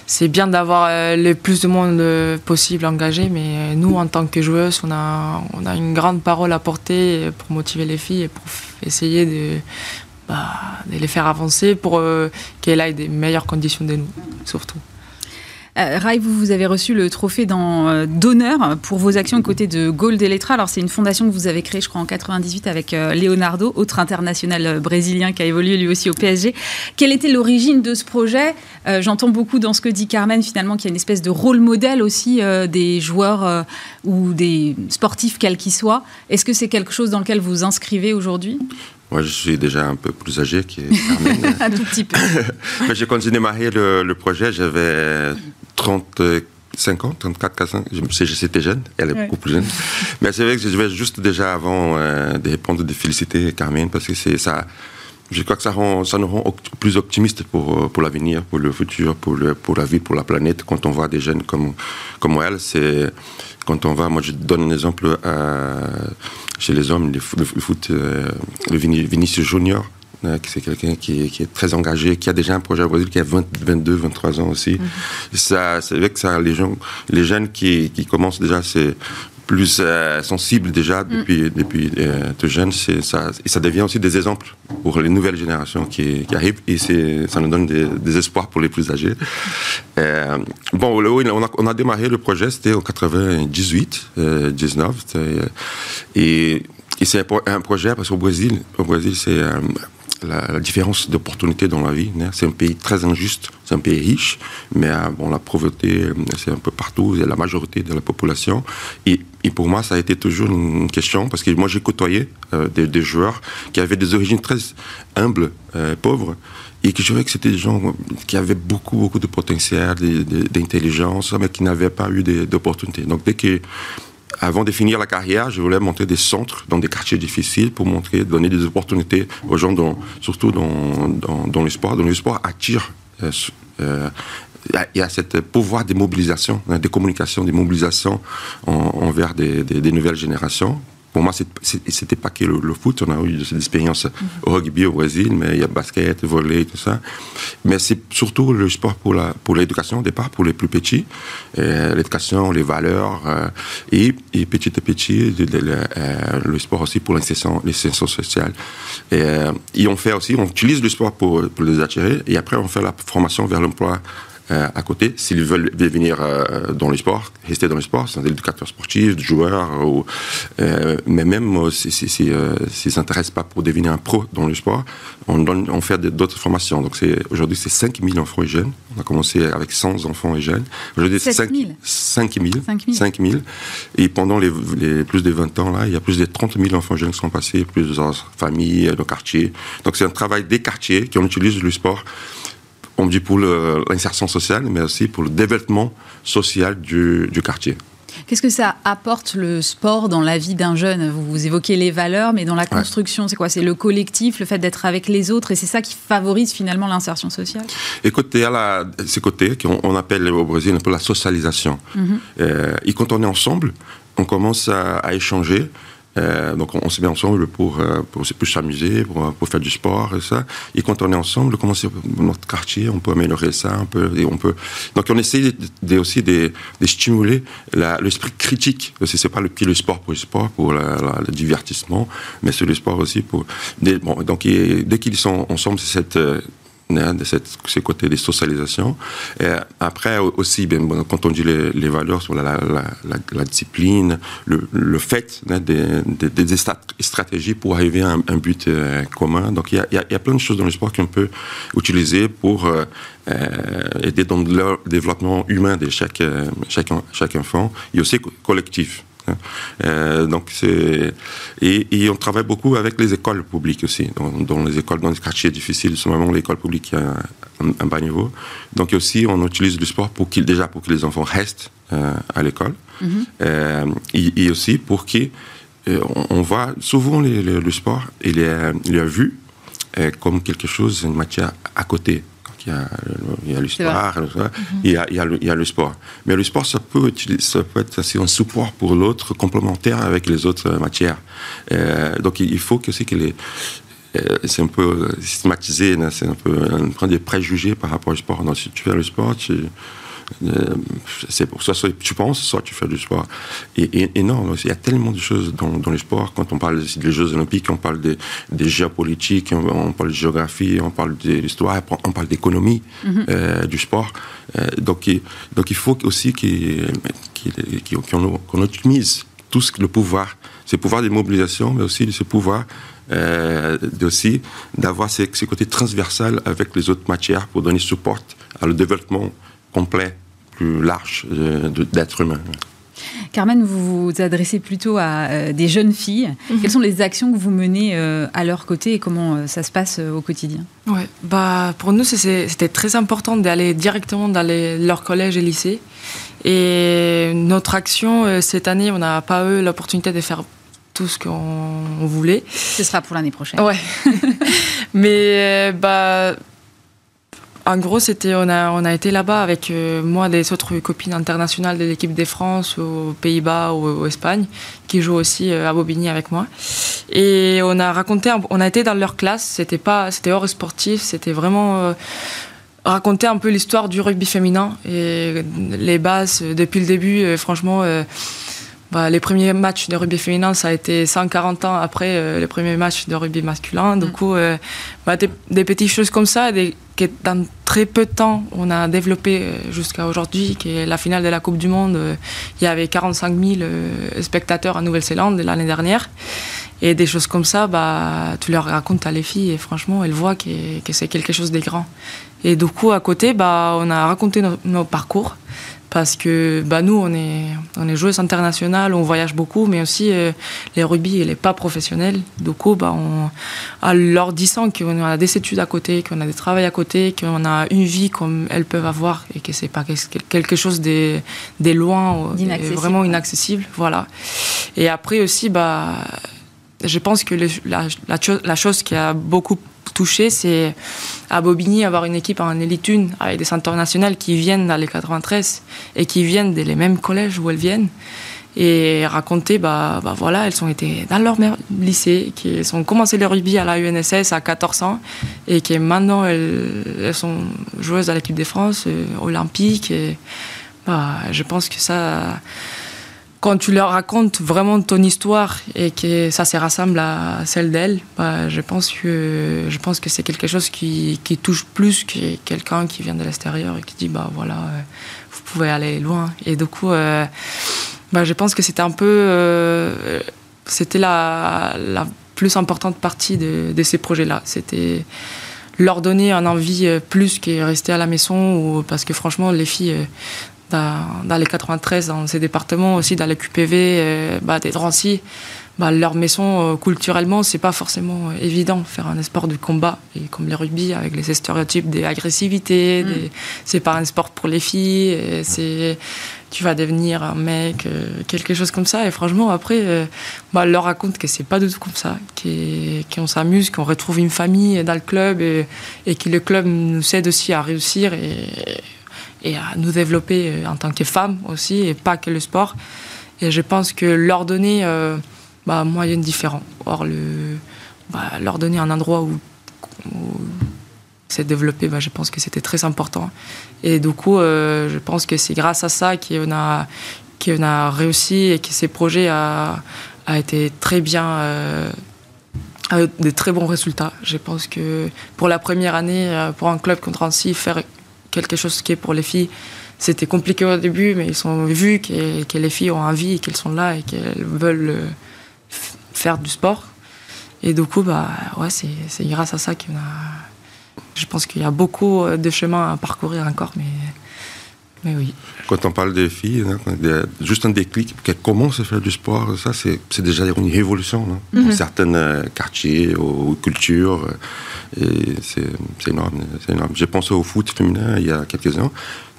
c'est bien d'avoir le plus de monde possible engagé, mais nous, en tant que joueuses, on a, on a une grande parole à porter pour motiver les filles et pour essayer de bah, de les faire avancer pour euh, qu'elles aient des meilleures conditions de nous, surtout. Euh, Rai, vous, vous avez reçu le trophée euh, d'honneur pour vos actions aux côtés de Gold Electra. Alors, c'est une fondation que vous avez créée, je crois, en 98 avec Leonardo, autre international brésilien qui a évolué lui aussi au PSG. Quelle était l'origine de ce projet? J'entends beaucoup dans ce que dit Carmen, finalement, qu'il y a une espèce de rôle modèle aussi des joueurs ou des sportifs, quels qu'ils soient. Est-ce que c'est quelque chose dans lequel vous inscrivez aujourd'hui? Moi, je suis déjà un peu plus âgé que Carmen. un tout petit peu. j'ai continué à le, le projet, j'avais 35 ans, 34, 45 j'étais jeune, elle est beaucoup plus jeune. Mais c'est vrai que je vais juste déjà avant euh, de répondre, de féliciter Carmen, parce que c'est ça. Je crois que ça, rend, ça nous rend plus optimistes pour, pour l'avenir, pour le futur, pour, le, pour la vie, pour la planète. Quand on voit des jeunes comme, comme elle, c'est quand on va, moi je donne un exemple chez les hommes, le, foot, euh, le Vinicius Junior, euh, c'est quelqu'un qui, est très engagé, qui a déjà un projet au Brésil, qui a 22, 23 ans aussi. Mm-hmm. Ça, c'est vrai que ça, les, gens, les jeunes qui, qui commencent déjà, c'est plus euh, sensible déjà mm. depuis, depuis euh, tout jeune. Ça, et ça devient aussi des exemples pour les nouvelles générations qui, qui arrivent et ça nous donne des, espoirs pour les plus âgés. Euh, bon, on a, on a, démarré le projet, c'était en 98, 19. Et, et c'est un projet parce qu'au Brésil, au Brésil c'est la, différence d'opportunités dans la vie. Hein. C'est un pays très injuste, c'est un pays riche, mais euh, bon, la pauvreté, euh, c'est un peu partout, c'est la majorité de la population. Et, et, pour moi, ça a été toujours une question, parce que moi, j'ai côtoyé euh, des, des, joueurs qui avaient des origines très humbles, pauvres, et que je trouvais que c'était des gens qui avaient beaucoup, beaucoup de potentiel, d'intelligence, mais qui n'avaient pas eu d'opportunités. Donc, dès que avant de finir la carrière, je voulais monter des centres dans des quartiers difficiles pour montrer, donner des opportunités aux gens, surtout dans, dans, dans le. Dans le attire. Euh, euh, il y a ce pouvoir de mobilisation, hein, de communication, de mobilisation envers des, nouvelles générations pour moi, c'était pas que le, foot. On a eu cette expérience au rugby au Brésil, mais il y a basket, volley, tout ça. Mais c'est surtout le sport pour la pour l'éducation au départ, pour les plus petits, euh, l'éducation, les valeurs euh, et, et, petit à petit euh, le sport aussi pour l'insertion sociale. Et, et on fait aussi, on utilise le sport pour, les attirer et après on fait la formation vers l'emploi euh, à côté, s'ils veulent venir euh, dans le sport, rester dans le sport, c'est un éducateur sportif, joueur, ou, euh, mais même s'ils si, si, s'intéressent pas pour devenir un pro dans le sport, on, donne, on fait d'autres formations. Donc aujourd'hui, c'est 5000 enfants et jeunes. On a commencé avec 100 enfants et jeunes. Aujourd'hui, c'est 5000. 5000. 5000. Et pendant les, les, plus de 20 ans, là, il y a plus de 30 000 enfants et jeunes qui sont passés, plusieurs familles, nos quartiers. Donc c'est un travail des quartiers qui utilise le sport on dit pour l'insertion sociale, mais aussi pour le développement social du, quartier. Qu'est-ce que ça apporte le sport dans la vie d'un jeune? Vous, vous, évoquez les valeurs, mais dans la construction, c'est quoi? C'est le collectif, le fait d'être avec les autres, et c'est ça qui favorise finalement l'insertion sociale? Écoute, il y a ces côtés qu'on appelle au Brésil un peu la socialisation. Euh, et quand on est ensemble, on commence à échanger. Euh, donc on, se met ensemble pour, euh, pour plus s'amuser, pour, pour, faire du sport et ça. Et quand on est ensemble, comment c'est notre quartier, on peut améliorer ça, un peu et on peut. Donc on essaie aussi de, de stimuler l'esprit critique. C'est pas le, le sport pour le sport, pour le divertissement, mais c'est le sport aussi pour. donc dès qu'ils sont ensemble, c'est cette de cette, ces côtés des socialisations. Et après aussi, bien, quand on dit les, valeurs sur la, discipline, le, fait des, des, stratégies pour arriver à un, but euh, commun. Donc il y, a, il y, a, plein de choses dans le sport qu'on peut utiliser pour euh, euh aider dans le développement humain de chaque, chaque, chaque enfant et aussi collectif. Euh, donc c'est et, et, on travaille beaucoup avec les écoles publiques aussi. Dans, dans les écoles, dans les quartiers difficiles, vraiment l'école publique qui a un, un, bas niveau. Donc aussi, on utilise le sport pour qu'ils déjà pour que les enfants restent euh, à l'école euh, et, et, aussi pour qu'ils euh, on, voit souvent les, les, le sport il est, il est vu euh, comme quelque chose, une matière à côté il y a l'histoire, il, a, il, il y a le sport. Mais le sport, ça peut, ça peut être aussi un support pour l'autre, complémentaire avec les autres matières. Euh, donc il faut que c'est que les euh, c'est un peu systématisé, c'est un peu prendre des préjugés par rapport au sport. Donc, si tu fais le sport, tu, c'est pour soit tu penses, soit tu fais du sport. Et, et, non, il y a tellement de choses dans, dans le sport. Quand on parle des Jeux Olympiques, on parle des, des géopolitiques, on, parle de géographie, on parle de l'histoire, on parle d'économie mm-hmm. euh, du sport. Euh, donc, donc il faut aussi qu'on optimise tout ce, le pouvoir, ce pouvoir de mobilisation, mais aussi ce pouvoir euh, aussi d'avoir ces, ces, côtés transversales avec les autres matières pour donner support à le développement complet, plus large euh, d'être humain. Carmen, vous vous adressez plutôt à euh, des jeunes filles. Mhm. Quelles sont les actions que vous menez euh, à leur côté et comment ça se passe au quotidien? Ouais, bah, Pour nous, c'était très important d'aller directement dans les, leur collège et lycée. Et notre action, cette année, on n'a pas eu l'opportunité de faire tout ce qu'on voulait. Ce sera pour l'année prochaine. Ouais. Mais bah, en gros, c'était on a on a été là-bas avec euh, moi des autres copines internationales de l'équipe des France aux Pays-Bas ou, en Espagne qui jouent aussi euh, à Bobigny avec moi. Et on a raconté, on a été dans leur classe. C'était pas, c'était hors sportif. C'était vraiment euh, raconter un peu l'histoire du rugby féminin et les bases depuis le début. franchement. Bah, les premiers matchs de rugby féminin, ça a été 140 ans après les premiers matchs de rugby masculin. Du mm. coup, bah, des, des, petites choses comme ça, des, que dans très peu de temps, on a développé euh, jusqu'à aujourd'hui, qui est la finale de la Coupe du Monde. Euh, il y avait 45 000 euh, spectateurs en Nouvelle-Zélande l'année dernière. Et des choses comme ça, bah, tu leur racontes à les filles et franchement, elles voient que, que c'est quelque chose de grand. Et du coup, à côté, bah, on a raconté nos parcours parce que bah, nous, on est, on est joueuses internationales, on voyage beaucoup, mais aussi euh, les rugby, elle n'est pas professionnelle. Du coup, bah, on, en leur disant qu'on a des études à côté, qu'on a des travaux à côté, qu'on a une vie comme elles peuvent avoir et que c'est pas quelque chose des, des loin, vraiment inaccessible. Voilà. Et après aussi, bah, je pense que la, la, la chose qui a beaucoup touché, c'est à Bobigny avoir une équipe en élite 1 avec des internationales qui viennent dans les 93 et qui viennent des les mêmes collèges où elles viennent et raconter, bah, bah voilà, elles ont été dans leur lycée, qui ont commencé le rugby à la UNSS à 14 ans et qui maintenant elles, elles sont joueuses à l'équipe de France, euh, olympique. Et bah, je pense que ça quand tu leur racontes vraiment ton histoire et que ça se rassemble à celle d'elle, bah, je pense que je pense que c'est quelque chose qui, touche plus que quelqu'un qui vient de l'extérieur et qui dit bah voilà euh, vous pouvez aller loin. Et du coup euh, bah, je pense que c'était un peu euh, c'était la, plus importante partie de, de ces projets là c'était leur donner un envie plus que rester à la maison ou parce que franchement les filles dans, les 93, dans ces départements, aussi dans les QPV euh, bah, des Drancy, bah, leur maison, euh, culturellement, c'est pas forcément euh, évident faire un sport de combat. Et comme le rugby, avec les stéréotypes des agressivités, mm. c'est pas un sport pour les filles. C'est tu vas devenir un mec, quelque chose comme ça. Et franchement, après, bah, elle leur raconte que c'est pas du tout comme ça, qu'on s'amuse, qu'on retrouve une famille dans le club et, et, que le club nous aide aussi à réussir et, et à nous développer en tant que femmes aussi, et pas que le sport. Et je pense que leur donner bah, moyen différent. Or, le, bah, leur donner un endroit où, c'est développé, bah, je pense que c'était très important. Et du coup, euh, je pense que c'est grâce à ça qu'on a, qu'on a réussi et que ces projets a, a été très bien, euh, des très bons résultats. Je pense que pour la première année, euh, pour un club comme Drancy, faire quelque chose qui est pour les filles, c'était compliqué au début, mais ils ont vu que, les filles ont envie, qu'elles sont là et qu'elles veulent euh, faire du sport. Et du coup, bah, ouais, c'est grâce à ça qu'on a. Je pense qu'il y a beaucoup de chemin à parcourir encore, mais, mais oui. Quand on parle des filles, hein, juste un déclic, qu'elles commencent à faire du sport, ça, c'est déjà une révolution hein, dans mhm. certains euh, quartiers ou cultures. Et c'est énorme, énorme. J'ai pensé au foot féminin il y a quelques ans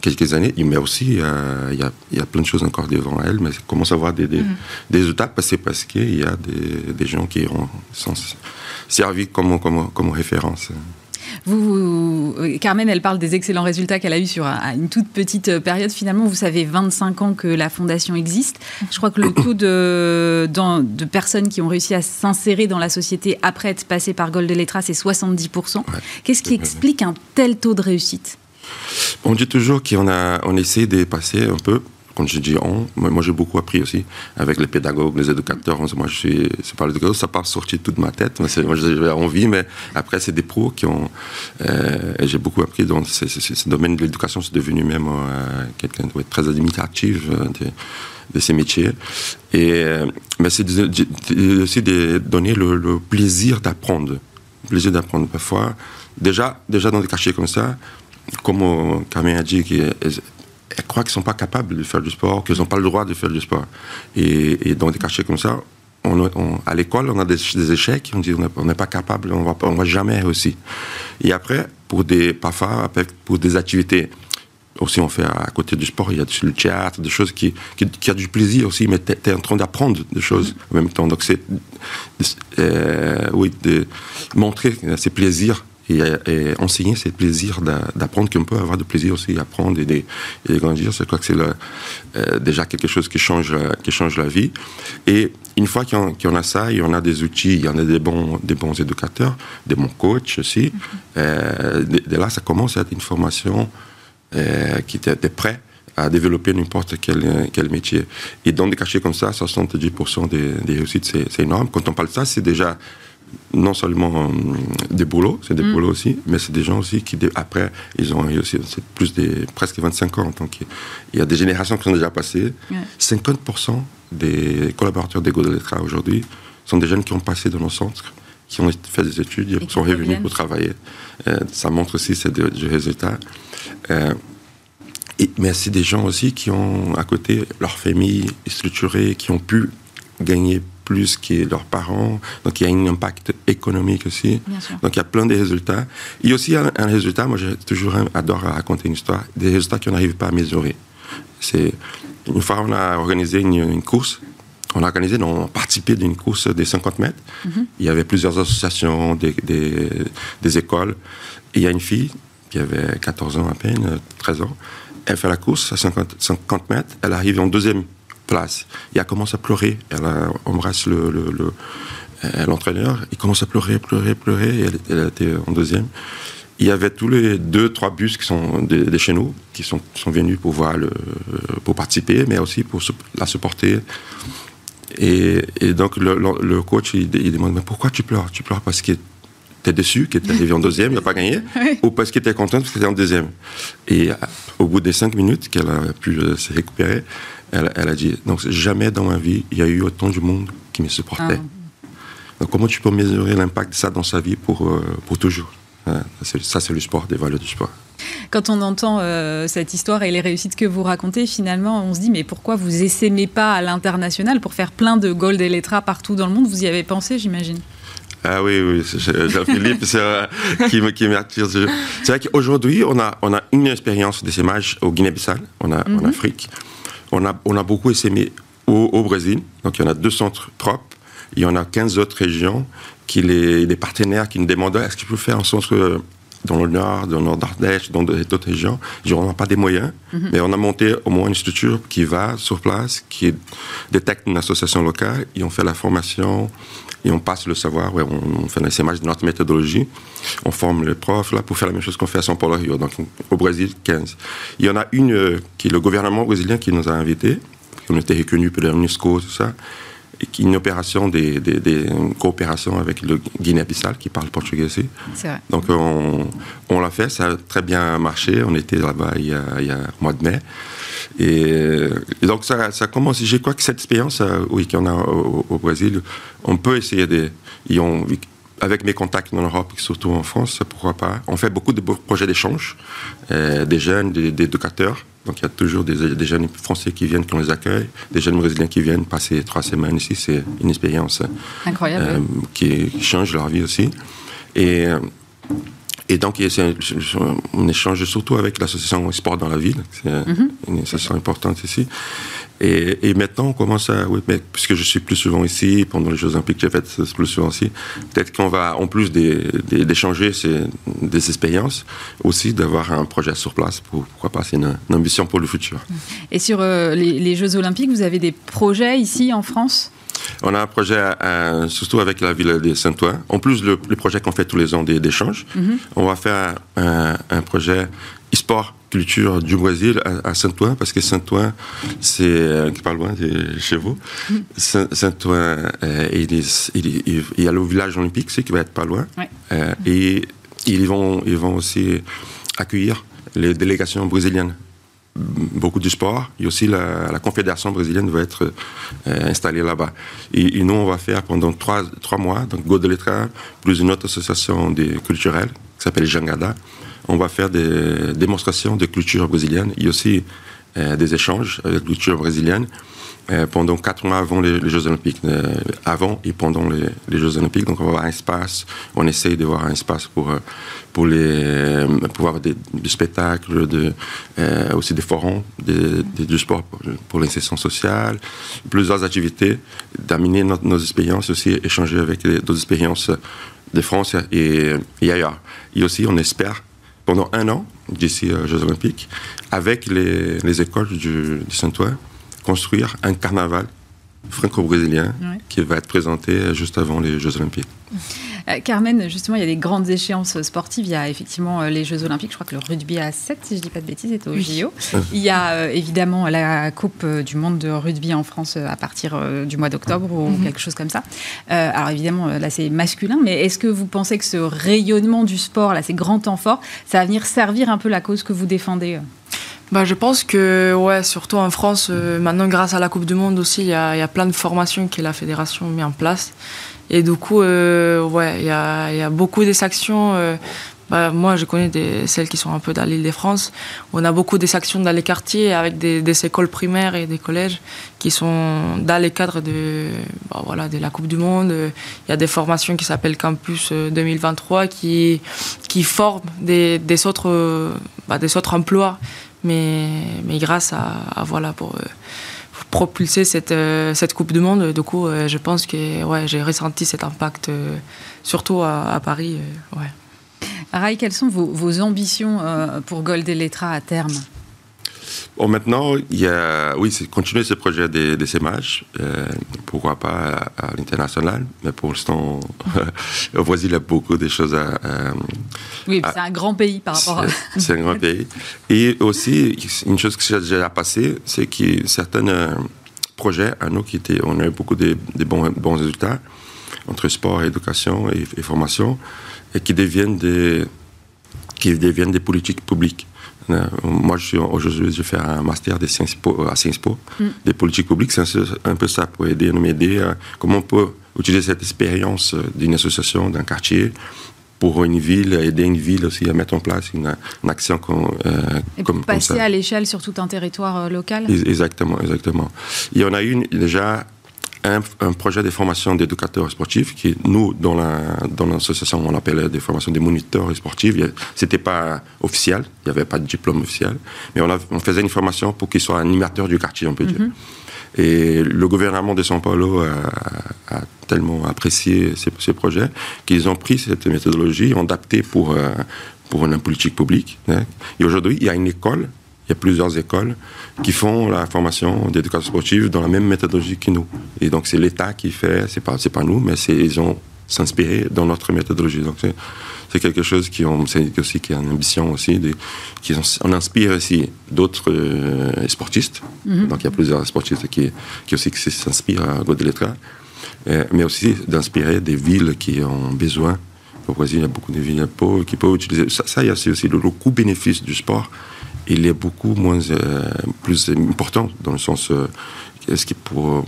quelques années, mais aussi euh, il y, a, y, a, plein de choses encore devant elle, mais commence à avoir des, des, mm. des résultats parce, parce qu'il y a des, des, gens qui ont, sont servis comme, comme, comme référence. Vous, Carmen, elle parle des excellents résultats qu'elle a eus sur une toute petite période. Finalement, vous savez 25 ans que la fondation existe. Je crois que le taux de, de personnes qui ont réussi à s'insérer dans la société après être passées par Gold c'est 70%. Qu'est-ce qui explique un tel taux de réussite? On dit toujours qu'on a, on essaie de passer un peu. Quand je dis on, moi, j'ai beaucoup appris aussi avec les pédagogues, les éducateurs. Moi je suis, c'est pas le ça part sorti toute ma tête. Moi j'avais envie, mais après c'est des pros qui ont. Euh, j'ai beaucoup appris dans ce, domaine de l'éducation. C'est devenu même euh, quelqu'un de très admiratif euh, de, ces métiers. Et mais c'est aussi de donner le, plaisir d'apprendre, plaisir d'apprendre parfois. Déjà, déjà dans des quartiers comme ça, comme Carmen a dit, qu'elles croient qu'ils ne sont pas capables de faire du sport, qu'ils n'ont pas le droit de faire du sport. Et, dans des quartiers comme ça, à l'école, on a des, échecs, on dit on n'est pas capable, on ne va jamais aussi. Et après, pour des, parfois, pour des activités, aussi on fait à côté du sport, il y a le théâtre, des choses qui, qui, a du plaisir aussi, mais tu es, en train d'apprendre des choses en même temps. Donc c'est, euh, oui, de montrer ces plaisirs et, enseigner, c'est le plaisir d'apprendre qu'on peut avoir de plaisir aussi apprendre et de, grandir. Je crois que c'est euh, déjà quelque chose qui change, qui change la vie. Et une fois qu'on a ça, il y en a des outils, il y en a des bons, des bons éducateurs, des bons coachs aussi. Mm-hmm. Euh, de, là, ça commence à être une formation euh, qui était prêt à développer n'importe quel, quel métier. Et dans des cachets comme ça, 70% des, des réussites, c'est énorme. Quand on parle de ça, c'est déjà non seulement euh, des boulots, c'est des mm. boulots aussi, mais c'est des gens aussi qui, après, ils ont aussi plus des presque 25 ans. Donc, il y a des générations qui sont déjà passées. 50% des collaborateurs d'Ego de l'État aujourd'hui sont des jeunes qui ont passé dans nos centres, qui ont fait des études, et qui sont revenus pour travailler. Euh, ça montre aussi ces résultats. Euh, mais c'est des gens aussi qui ont à côté leur famille structurée, qui ont pu gagner plus que leurs parents. Donc il y a un impact économique aussi. Donc il y a plein de résultats. Il y a aussi un, résultat, moi j'ai toujours adore raconter une histoire, des résultats qu'on n'arrive pas à mesurer. C'est une fois on a organisé une, course. On a organisé, on a participé d'une course des 50 mètres. Mhm. Il y avait plusieurs associations, des, des, des écoles. Et il y a une fille qui avait 14 ans à peine, 13 ans. Elle fait la course à 50, 50 mètres. Elle arrive en deuxième place. Et elle commence à pleurer. Elle embrasse le, le, euh, l'entraîneur. Il commence à pleurer, pleurer, pleurer. elle, elle, était en deuxième. Il y avait tous les deux, trois bus qui sont de, chez nous, qui sont, sont venus pour, voir le, pour participer, mais aussi pour la supporter. Et, et donc le, coach, il, demande, mais pourquoi tu pleures? Tu pleures parce que tu es déçu que tu arrivé en deuxième, il n'a pas gagné, ou parce que tu es content parce que tu es en deuxième? Et au bout des cinq minutes qu'elle a pu euh, se récupérer, elle, a dit, donc jamais dans ma vie, il y a eu autant de monde qui me supportait. Ah. Donc comment tu peux mesurer l'impact de ça dans sa vie pour, euh, pour toujours? Hein, Ça, c'est le sport, des valeurs du sport. Quand on entend euh, cette histoire et les réussites que vous racontez, finalement, on se dit, mais pourquoi vous essaimez pas à l'international pour faire plein de gold et lettra partout dans le monde? Vous y avez pensé, j'imagine ah oui, oui, Jean-Philippe, c'est qui, qui m'attire. C'est vrai qu'aujourd'hui, on a, on a une expérience de ces matchs au Guinée-Bissau, on a, en mhm. Afrique on a, on a beaucoup essayé au, au Brésil. Donc, il y en a deux centres propres. Il y en a 15 autres régions qui les, les partenaires qui nous demandaient est-ce que je peux faire un centre dans le nord, dans le nord d'Ardèche, dans d'autres régions? On n'a pas des moyens, Mhm. mais on a monté au moins une structure qui va sur place, qui détecte une association locale, et on fait la formation, et on passe le savoir, ouais, on, on fait l'essaimage de notre méthodologie, on forme les profs là pour faire la même chose qu'on fait à São Paulo Rio, donc au Brésil 15. Il y en a une euh, qui est le gouvernement brésilien qui nous a invités, on était reconnus par l'UNESCO, tout ça, et qui une opération des, des, des une coopération avec le Guinée-Bissau qui parle portugais aussi. Vrai. Donc on, on l'a fait, ça a très bien marché. On était là-bas il, y a- il y a un mois de mai. Et, et donc ça, ça commence. Je crois que cette expérience, euh, oui, qu'on a au, au Brésil, on peut essayer de. avec mes contacts en Europe, surtout en France, pourquoi pas. On fait beaucoup de projets d'échange, euh, des jeunes, des, des éducateurs. Donc il y a toujours des, des jeunes français qui viennent, qu'on les accueille, des jeunes brésiliens qui viennent passer trois semaines ici. C'est une expérience Incroyable. euh, qui, qui change leur vie aussi. Et, euh, et donc, c'est un, échange surtout avec l'association Sport dans la ville. C'est euh, une association importante ici. Et, et maintenant, on commence à. Oui, mais puisque je suis plus souvent ici, pendant les Jeux Olympiques, j'ai fait plus souvent ici, peut-être qu'on va, en plus des- des- d'échanger ces- des expériences, aussi d'avoir un projet sur place. Pour, pourquoi pas C'est une, une ambition pour le futur. Et sur euh, les, les Jeux Olympiques, vous avez des projets ici en France? On a un projet, euh, surtout avec la ville de Saint-Ouen. En plus, le, le projet qu'on fait tous les ans des- d'échanges, on va faire un, un projet e-sport culture du Brésil à, Saint-Ouen, parce que Saint-Ouen, c'est euh, pas loin de chez vous. Saint- Saint-Ouen, euh, il, est- il est- il y a le village olympique, c'est qui va être pas loin. Ouais. Euh, et ils vont, ils vont aussi accueillir les délégations brésiliennes beaucoup du sport. Et aussi la, confédération brésilienne va être euh, installée là-bas. Et, nous, on va faire pendant trois, trois mois, donc Godeletra, plus une autre association des, culturelle qui s'appelle Jangada. On va faire des démonstrations de culture brésilienne et aussi euh, des échanges avec la culture brésilienne pendant quatre mois avant les, Jeux Olympiques, euh, avant et pendant les, Jeux Olympiques. Donc on va avoir un espace, on essaye d'avoir un espace pour, euh, pour, les, euh, pour avoir des, des spectacles, euh, aussi des forums, des, du sport pour, pour l'insertion sociale, plusieurs activités, d'amener nos expériences aussi, échanger avec d'autres expériences de France et, et ailleurs. Et aussi, on espère, pendant un an, d'ici aux Jeux Olympiques, avec les, les écoles du, du Saint-Ouen, construire un carnaval franco-brésilien Ouais. qui va être présenté juste avant les Jeux Olympiques. Euh, Carmen, justement, il y a des grandes échéances sportives. Il y a effectivement euh, les Jeux Olympiques. Je crois que le rugby à 7, si je dis pas de bêtises, est au JO. Il y a euh, évidemment la Coupe du monde de rugby en France à partir euh, du mois d'octobre ou quelque chose comme ça. Alors évidemment, là c'est masculin, mais est-ce que vous pensez que ce rayonnement du sport, là, ces grands temps forts, ça va venir servir un peu la cause que vous défendez Bah, je pense que, ouais, surtout en France, euh, maintenant, grâce à la Coupe du Monde aussi, il y a, a plein de formations que la fédération met en place. Et du coup, euh, ouais, il y a, a beaucoup des actions. euh, bah, moi, je connais celles qui sont un peu dans l'île de France. On a beaucoup des actions dans les quartiers avec des, écoles primaires et des collèges qui sont dans les cadres de, bah, voilà, de la Coupe du Monde. Il y a des formations qui s'appellent Campus euh, 2023 qui, qui forment des, autres, bah, des autres emplois mais, mais grâce à, à, voilà pour, euh, propulser cette, euh, cette Coupe du Monde, du coup, euh, je pense que ouais, j'ai ressenti cet impact, surtout à, Paris. ouais. Rai, quelles sont vos, vos ambitions pour Gold et Letra à terme? Bon, maintenant, il y a, oui, c'est continuer ce projet des, des euh, pourquoi pas à, à l'international, mais pour l'instant, au Brésil, il y a beaucoup de choses à. à oui, c'est un grand pays par rapport à. C'est un grand pays. Et aussi, une chose qui s'est déjà passée, c'est que certains euh, projets à nous qui étaient, on a eu beaucoup de, de bons, bons résultats entre sport, éducation et, et formation, et qui deviennent des, qui deviennent des politiques publiques. Euh, moi, je suis aujourd'hui, je fais un master de Sciences Po, à Sciences Po, mm. des politiques publiques. C'est un, peu ça pour aider, nous aider à comment on peut utiliser cette expérience d'une association, d'un quartier, pour une ville, aider une ville aussi à mettre en place une, une action comme, euh, Et comme passer comme à l'échelle sur tout un territoire euh, local. Exactement, exactement. Il y en a une déjà un, projet de formation d'éducateurs sportifs qui, nous, dans l'association, dans on appelle des formations des moniteurs sportifs. C'était pas officiel, il n'y avait pas de diplôme officiel, mais on, on faisait une formation pour qu'ils soient animateurs du quartier, on peut dire. Mhm. Et le gouvernement de São Paulo a, tellement apprécié ces, projets qu'ils ont pris cette méthodologie, ont adapté pour, euh, pour une politique publique. Hein. Et aujourd'hui, il y a une école il y a plusieurs écoles qui font la formation d'éducation sportive dans la même méthodologie que nous. Et donc, c'est l'État qui fait, c'est pas, c'est pas nous, mais c'est, ils ont s'inspiré dans notre méthodologie. Donc, c'est, quelque chose qui ont, c'est aussi qui a une ambition aussi, de, qui on inspire aussi d'autres euh, sportistes. Mm-hmm. Donc, il y a plusieurs sportistes qui, qui aussi qui s'inspirent à Godeletra, euh, mais aussi d'inspirer des villes qui ont besoin. Au Brésil, il y a beaucoup de villes pauvres qui peuvent utiliser. Ça, ça il y a aussi le, le coût-bénéfice du sport il est beaucoup moins euh, plus important dans le sens euh, est-ce que pour,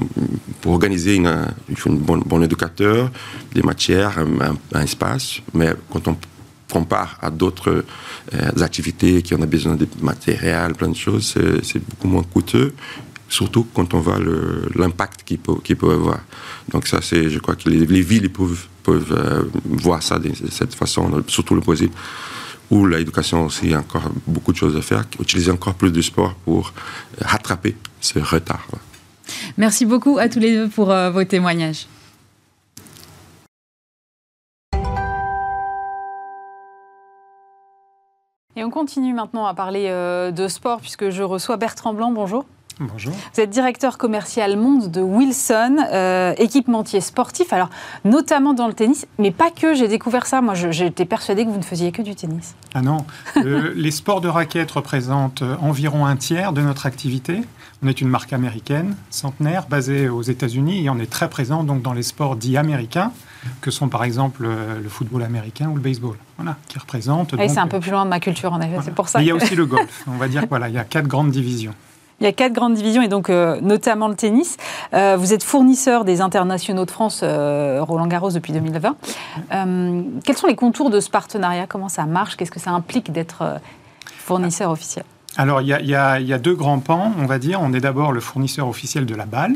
pour organiser une, il faut un bon, éducateur, des matières, un, espace, mais quand on compare à d'autres euh, activités qui en a besoin de matériel, plein de choses, c'est beaucoup moins coûteux, surtout quand on voit l'impact qu'il peut, avoir. Donc ça, c'est, je crois que les, villes peuvent, voir ça de, cette façon, surtout le Brésil où l'éducation aussi a encore beaucoup de choses à faire, utiliser encore plus de sport pour rattraper ce retard. Merci beaucoup à tous les deux pour euh, vos témoignages. Et on continue maintenant à parler euh, de sport puisque je reçois Bertrand Blanc. Bonjour. Bonjour. Vous êtes directeur commercial monde de Wilson, euh, équipementier sportif, alors notamment dans le tennis, mais pas que, j'ai découvert ça. Moi, j'étais persuadé que vous ne faisiez que du tennis. Ah non, euh, les sports de raquettes représentent euh, environ un tiers de notre activité. On est une marque américaine, centenaire, basée aux États-Unis, et on est très présent donc dans les sports dits américains, que sont par exemple le football américain ou le baseball, voilà, qui représentent. c'est un peu plus loin de ma culture, en effet, c'est pour ça. il y a aussi le golf. On va dire voilà, il y a quatre grandes divisions. Il y a quatre grandes divisions et donc euh, notamment le tennis. Euh, vous êtes fournisseur des internationaux de France euh, Roland Garros depuis 2020. quels sont les contours de ce partenariat? Comment ça marche? Qu'est-ce que ça implique d'être fournisseur officiel? Alors, il y, a, il y, a, deux grands pans, on va dire. On est d'abord le fournisseur officiel de la balle,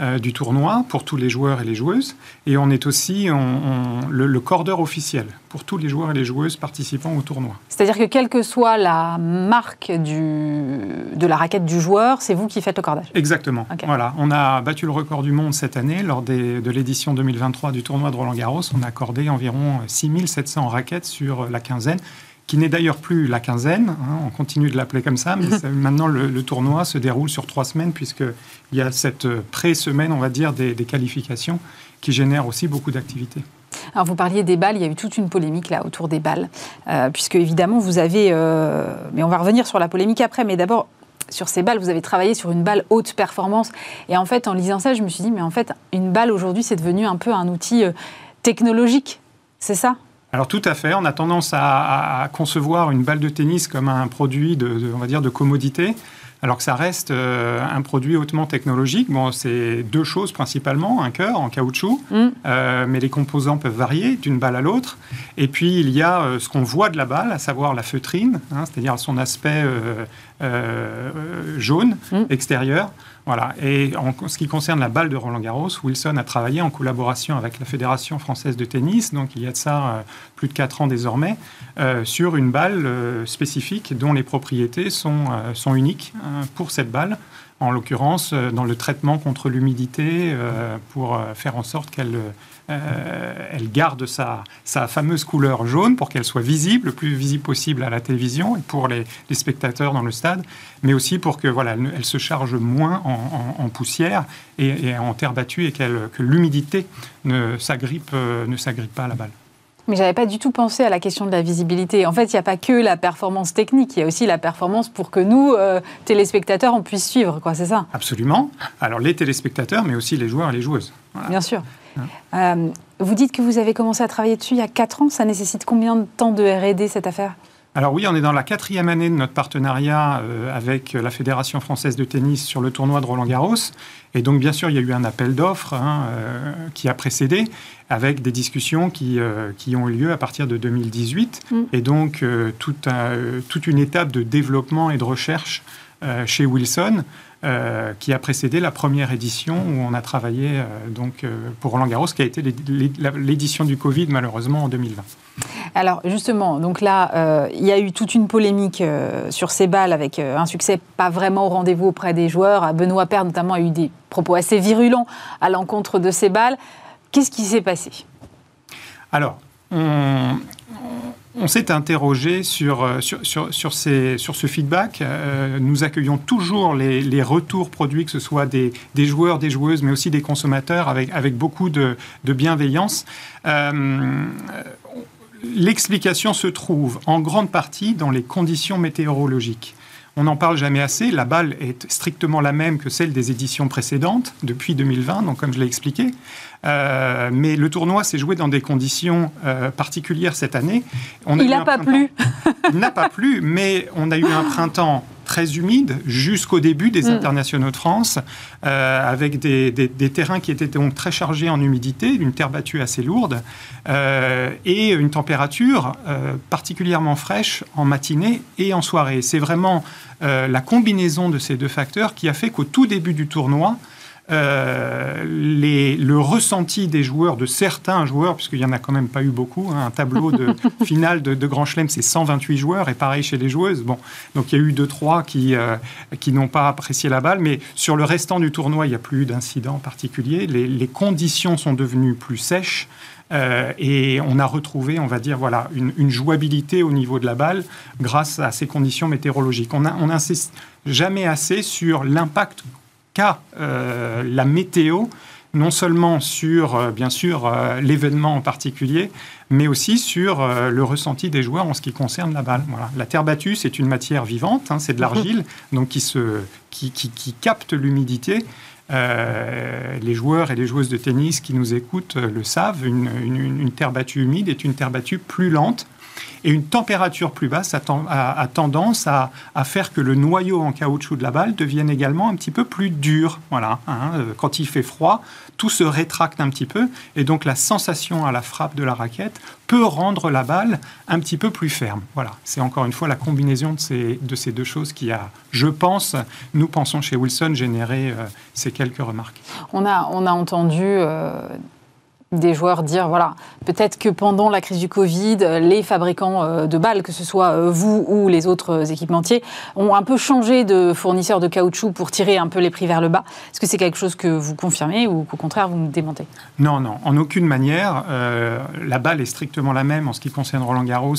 euh, du tournoi pour tous les joueurs et les joueuses. Et on est aussi le, le, cordeur officiel pour tous les joueurs et les joueuses participant au tournoi. C'est-à-dire que quelle que soit la marque du, de la raquette du joueur, c'est vous qui faites le cordage Exactement. Voilà, on a battu le record du monde cette année lors des, de l'édition 2023 du tournoi de Roland Garros. On a accordé environ 6700 raquettes sur la quinzaine qui n'est d'ailleurs plus la quinzaine, hein, on continue de l'appeler comme ça, mais maintenant le, tournoi se déroule sur trois semaines, puisqu'il y a cette pré-semaine, on va dire, des, qualifications qui génèrent aussi beaucoup d'activités. Alors vous parliez des balles, il y a eu toute une polémique là autour des balles, euh, puisque évidemment vous avez, euh, mais on va revenir sur la polémique après, mais d'abord sur ces balles, vous avez travaillé sur une balle haute performance, et en fait en lisant ça, je me suis dit, mais en fait une balle aujourd'hui c'est devenu un peu un outil euh, technologique, c'est ça? Alors tout à fait, on a tendance à, concevoir une balle de tennis comme un produit de, on va dire, de commodité, alors que ça reste euh, un produit hautement technologique. Bon, c'est deux choses principalement, un cœur en caoutchouc, mm. euh, mais les composants peuvent varier d'une balle à l'autre. Et puis il y a euh, ce qu'on voit de la balle, à savoir la feutrine, hein, c'est-à-dire son aspect jaune mm. extérieur. Voilà. Et en ce qui concerne la balle de Roland Garros, Wilson a travaillé en collaboration avec la Fédération française de tennis, donc il y a de ça euh, plus de 4 ans désormais, euh, sur une balle euh, spécifique dont les propriétés sont, sont uniques pour cette balle en l'occurrence dans le traitement contre l'humidité pour faire en sorte qu'elle elle garde sa, sa, fameuse couleur jaune pour qu'elle soit visible, le plus visible possible à la télévision et pour les, les spectateurs dans le stade, mais aussi pour que voilà, elle, se charge moins en, poussière et, en terre battue et que l'humidité ne s'agrippe ne s'agrippe pas à la balle. Mais j'avais pas du tout pensé à la question de la visibilité. En fait, il n'y a pas que la performance technique, il y a aussi la performance pour que nous, euh, téléspectateurs, on puisse suivre, quoi. C'est ça? Absolument. Alors les téléspectateurs, mais aussi les joueurs et les joueuses. Bien sûr. Hein. Euh, vous dites que vous avez commencé à travailler dessus il y a 4 ans. Ça nécessite combien de temps de R&D cette affaire? Alors oui, on est dans la quatrième année de notre partenariat euh, avec la Fédération française de tennis sur le tournoi de Roland Garros. Et donc bien sûr, il y a eu un appel d'offres hein, euh, qui a précédé, avec des discussions qui, euh, qui ont eu lieu à partir de 2018. Mm. Et donc toute, toute une étape de développement et de recherche chez Wilson qui a précédé la première édition où on a travaillé donc, pour Roland Garros, qui a été l'édition du Covid malheureusement en 2020. Alors justement, donc là, il y a eu toute une polémique sur ces balles avec un succès pas vraiment au rendez-vous auprès des joueurs. Benoît Père notamment a eu des propos assez virulents à l'encontre de ces balles. Qu'est-ce qui s'est passé? Alors, on, s'est interrogé sur, euh, sur, sur, ces, sur, ce feedback. Euh, nous accueillons toujours les, retours produits, que ce soit des, des, joueurs, des joueuses, mais aussi des consommateurs, avec, avec beaucoup de, de bienveillance. Euh, l'explication se trouve en grande partie dans les conditions météorologiques. On n'en parle jamais assez. La balle est strictement la même que celle des éditions précédentes, depuis 2020, donc comme je l'ai expliqué. Euh, mais le tournoi s'est joué dans des conditions euh, particulières cette année. On Il n'a pas plu. Il n'a pas plu, mais on a eu un printemps très humide jusqu'au début des mm. internationaux de France, euh, avec des, terrains qui étaient donc très chargés en humidité, une terre battue assez lourde, et une température particulièrement fraîche en matinée et en soirée. C'est vraiment la combinaison de ces deux facteurs qui a fait qu'au tout début du tournoi, euh, les, le ressenti des joueurs, de certains joueurs, puisqu'il n'y en a quand même pas eu beaucoup, hein, un tableau de finale de, Grand Chelem, c'est 128 joueurs, et pareil chez les joueuses. Bon, donc il y a eu deux, trois qui, euh, qui n'ont pas apprécié la balle, mais sur le restant du tournoi, il n'y a plus d'incidents particuliers. Les, les, conditions sont devenues plus sèches. Euh, et on a retrouvé, on va dire, voilà, une, une, jouabilité au niveau de la balle grâce à ces conditions météorologiques. On n'insiste jamais assez sur l'impact euh, la météo, non seulement sur, euh, bien sûr, euh, l'événement en particulier, mais aussi sur le ressenti des joueurs en ce qui concerne la balle. Voilà. La terre battue, c'est une matière vivante, hein, c'est de l'argile, donc qui, se, qui, qui, capte l'humidité. les joueurs et les joueuses de tennis qui nous écoutent le savent, une, une terre battue humide est une terre battue plus lente, et une température plus basse a, tendance à, faire que le noyau en caoutchouc de la balle devienne également un petit peu plus dur. Voilà. Hein. Euh, quand il fait froid, tout se rétracte un petit peu. Et donc la sensation à la frappe de la raquette peut rendre la balle un petit peu plus ferme. Voilà. C'est encore une fois la combinaison de ces, de ces deux choses qui a, je pense, nous pensons chez Wilson, généré euh, ces quelques remarques. On a, on a entendu. Euh, des joueurs dire voilà, peut-être que pendant la crise du Covid, les fabricants euh, de balles, que ce soit euh, vous ou les autres équipementiers, ont un peu changé de fournisseur de caoutchouc pour tirer un peu les prix vers le bas. Est-ce que c'est quelque chose que vous confirmez ou qu'au contraire vous me démentez? Non, non, en aucune manière. Euh, la balle est strictement la même en ce qui concerne Roland Garros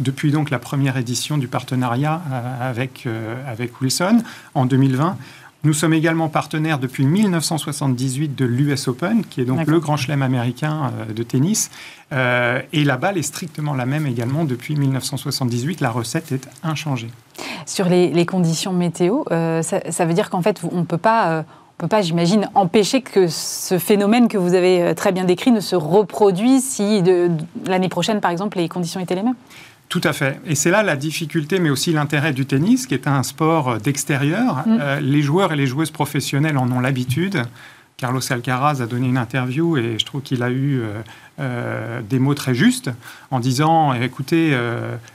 depuis donc la première édition du partenariat avec, avec Wilson en 2020. Nous sommes également partenaires depuis 1978 de l'US Open, qui est donc le grand chelem américain euh, de tennis. Euh, et la balle est strictement la même également depuis 1978. La recette est inchangée. Sur les, conditions météo, euh, ça, veut dire qu'en fait, on ne peut pas... peut pas, j'imagine, empêcher que ce phénomène que vous avez très bien décrit ne se reproduise si l'année prochaine, par exemple, les conditions étaient les mêmes? Tout à fait. Et c'est là la difficulté, mais aussi l'intérêt du tennis, qui est un sport d'extérieur. Mm. Euh, les joueurs et les joueuses professionnelles en ont l'habitude. Carlos Alcaraz a donné une interview et je trouve qu'il a eu euh, euh, des mots très justes en disant écoutez,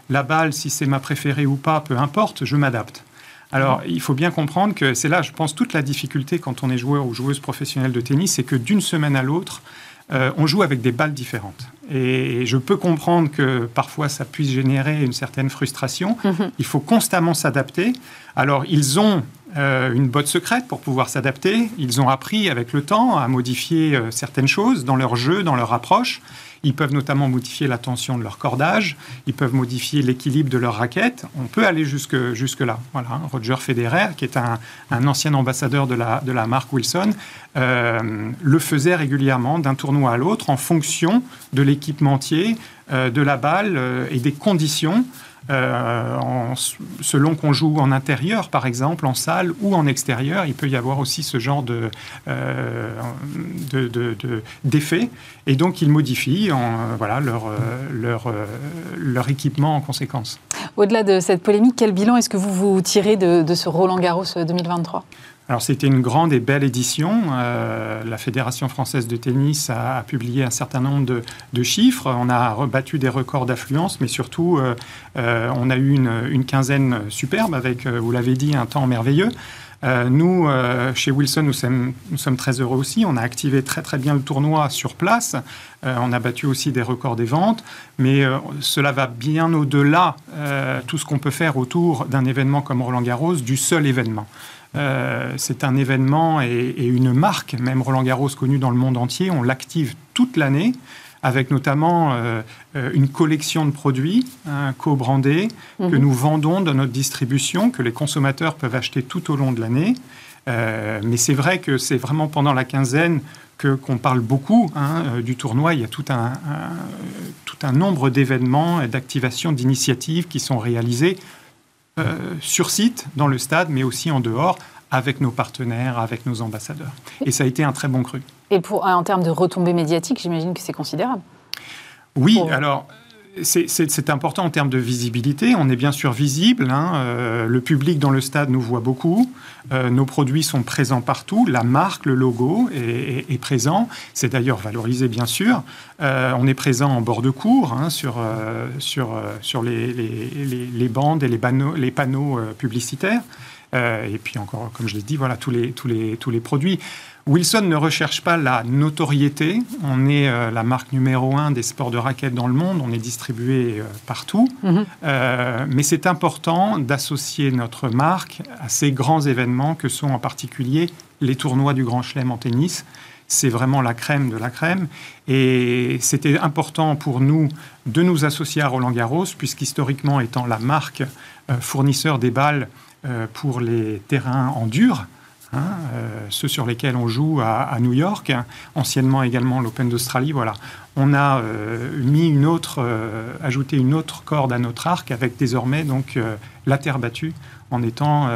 la balle, si c'est ma préférée ou pas, peu importe, je m'adapte. Alors, il faut bien comprendre que c'est là, je pense, toute la difficulté quand on est joueur ou joueuse professionnelle de tennis, c'est que d'une semaine à l'autre, on joue avec des balles différentes. Et je peux comprendre que parfois ça puisse générer une certaine frustration. Mhm. Il faut constamment s'adapter. Alors ils ont euh, une botte secrète pour pouvoir s'adapter. Ils ont appris avec le temps à modifier euh, certaines choses dans leur jeu, dans leur approche. Ils peuvent notamment modifier la tension de leur cordage, ils peuvent modifier l'équilibre de leur raquette. On peut aller jusque, jusque là. Voilà, Roger Federer, qui est un, ancien ambassadeur de la, de la marque Wilson, euh, le faisait régulièrement d'un tournoi à l'autre en fonction de l'équipementier, euh, de la balle euh, et des conditions. Euh, selon qu'on joue en intérieur, par exemple, en salle ou en extérieur, il peut y avoir aussi ce genre de, euh, d'effet. et donc, ils modifient en, voilà, leur, leur, leur équipement en conséquence. Au-delà de cette polémique, quel bilan est-ce que vous vous tirez de, ce Roland Garros 2023 alors c'était une grande et belle édition. Euh, la Fédération française de tennis a, publié un certain nombre de, chiffres. On a rebattu des records d'affluence, mais surtout euh, euh, on a eu une, quinzaine superbe avec, vous l'avez dit, un temps merveilleux. Nous, chez Wilson, nous sommes, très heureux aussi. On a activé très très bien le tournoi sur place. on a battu aussi des records des ventes, mais cela va bien au-delà tout ce qu'on peut faire autour d'un événement comme Roland Garros, du seul événement. Euh, c'est un événement et, une marque, même Roland Garros connue dans le monde entier. On l'active toute l'année avec notamment euh, euh, une collection de produits hein, co-brandés que mhm. nous vendons dans notre distribution, que les consommateurs peuvent acheter tout au long de l'année. mais c'est vrai que c'est vraiment pendant la quinzaine que qu'on parle beaucoup hein, du tournoi. Il y a tout un, tout un nombre d'événements d'activations, d'initiatives qui sont réalisées euh, sur site, dans le stade, mais aussi en dehors, avec nos partenaires, avec nos ambassadeurs. Et ça a été un très bon cru. Et pour, en termes de retombées médiatiques, j'imagine que c'est considérable. Oui, alors c'est important en termes de visibilité. On est bien sûr visible. Hein. Euh, le public dans le stade nous voit beaucoup. Euh, nos produits sont présents partout. La marque, le logo est, présent. C'est d'ailleurs valorisé, bien sûr. Euh, on est présent en bord de cours hein, sur, sur, sur les, les, bandes et les panneaux, les panneaux publicitaires. et puis encore, comme je l'ai dit, voilà tous les, tous les, tous les produits. Wilson ne recherche pas la notoriété. On est euh, la marque numéro un des sports de raquettes dans le monde. On est distribué euh, partout. Mhm. Euh, mais c'est important d'associer notre marque à ces grands événements que sont en particulier les tournois du Grand Chelem en tennis. C'est vraiment la crème de la crème. Et c'était important pour nous de nous associer à Roland Garros, puisqu'historiquement étant la marque fournisseur des balles pour les terrains en dur, Hein, euh, ceux sur lesquels on joue à, New York, anciennement également l'Open d'Australie. Voilà, on a euh, mis une autre, euh, ajouté une autre corde à notre arc avec désormais donc la terre battue en étant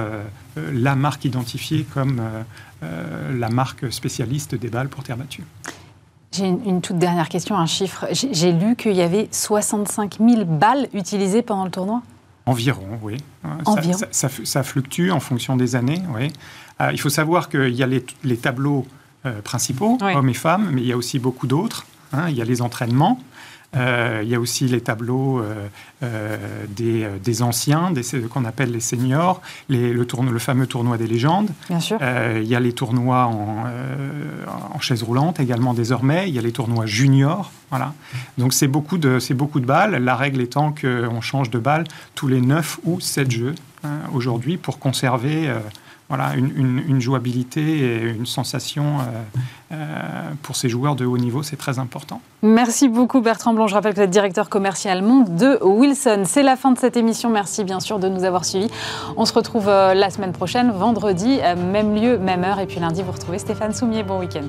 la marque identifiée comme la marque spécialiste des balles pour terre battue. J'ai une, toute dernière question, un chiffre. J'ai lu qu'il y avait 65 000 balles utilisées pendant le tournoi? Environ, oui. Ça, fluctue en fonction des années, oui. Euh, il faut savoir qu'il y a les, tableaux euh, principaux, hommes et femmes, mais il y a aussi beaucoup d'autres. Hein. il y a les entraînements. Euh, il y a aussi les tableaux des, anciens, des, qu'on appelle les seniors, le, le, fameux tournoi des légendes. Bien sûr. il y a les tournois en, en, chaise roulante également désormais. Il y a les tournois juniors. Voilà. Donc c'est beaucoup, de, beaucoup de balles. La règle étant qu'on change de balle tous les 9 ou 7 jeux hein, aujourd'hui pour conserver voilà, une, jouabilité et une sensation euh, euh, pour ces joueurs de haut niveau, c'est très important. Merci beaucoup Bertrand Blanc. Je rappelle que vous êtes directeur commercial monde de Wilson. C'est la fin de cette émission. Merci bien sûr de nous avoir suivis. On se retrouve euh, la semaine prochaine, vendredi, même lieu, même heure. Et puis lundi, vous retrouvez Stéphane Soumier. Bon week-end.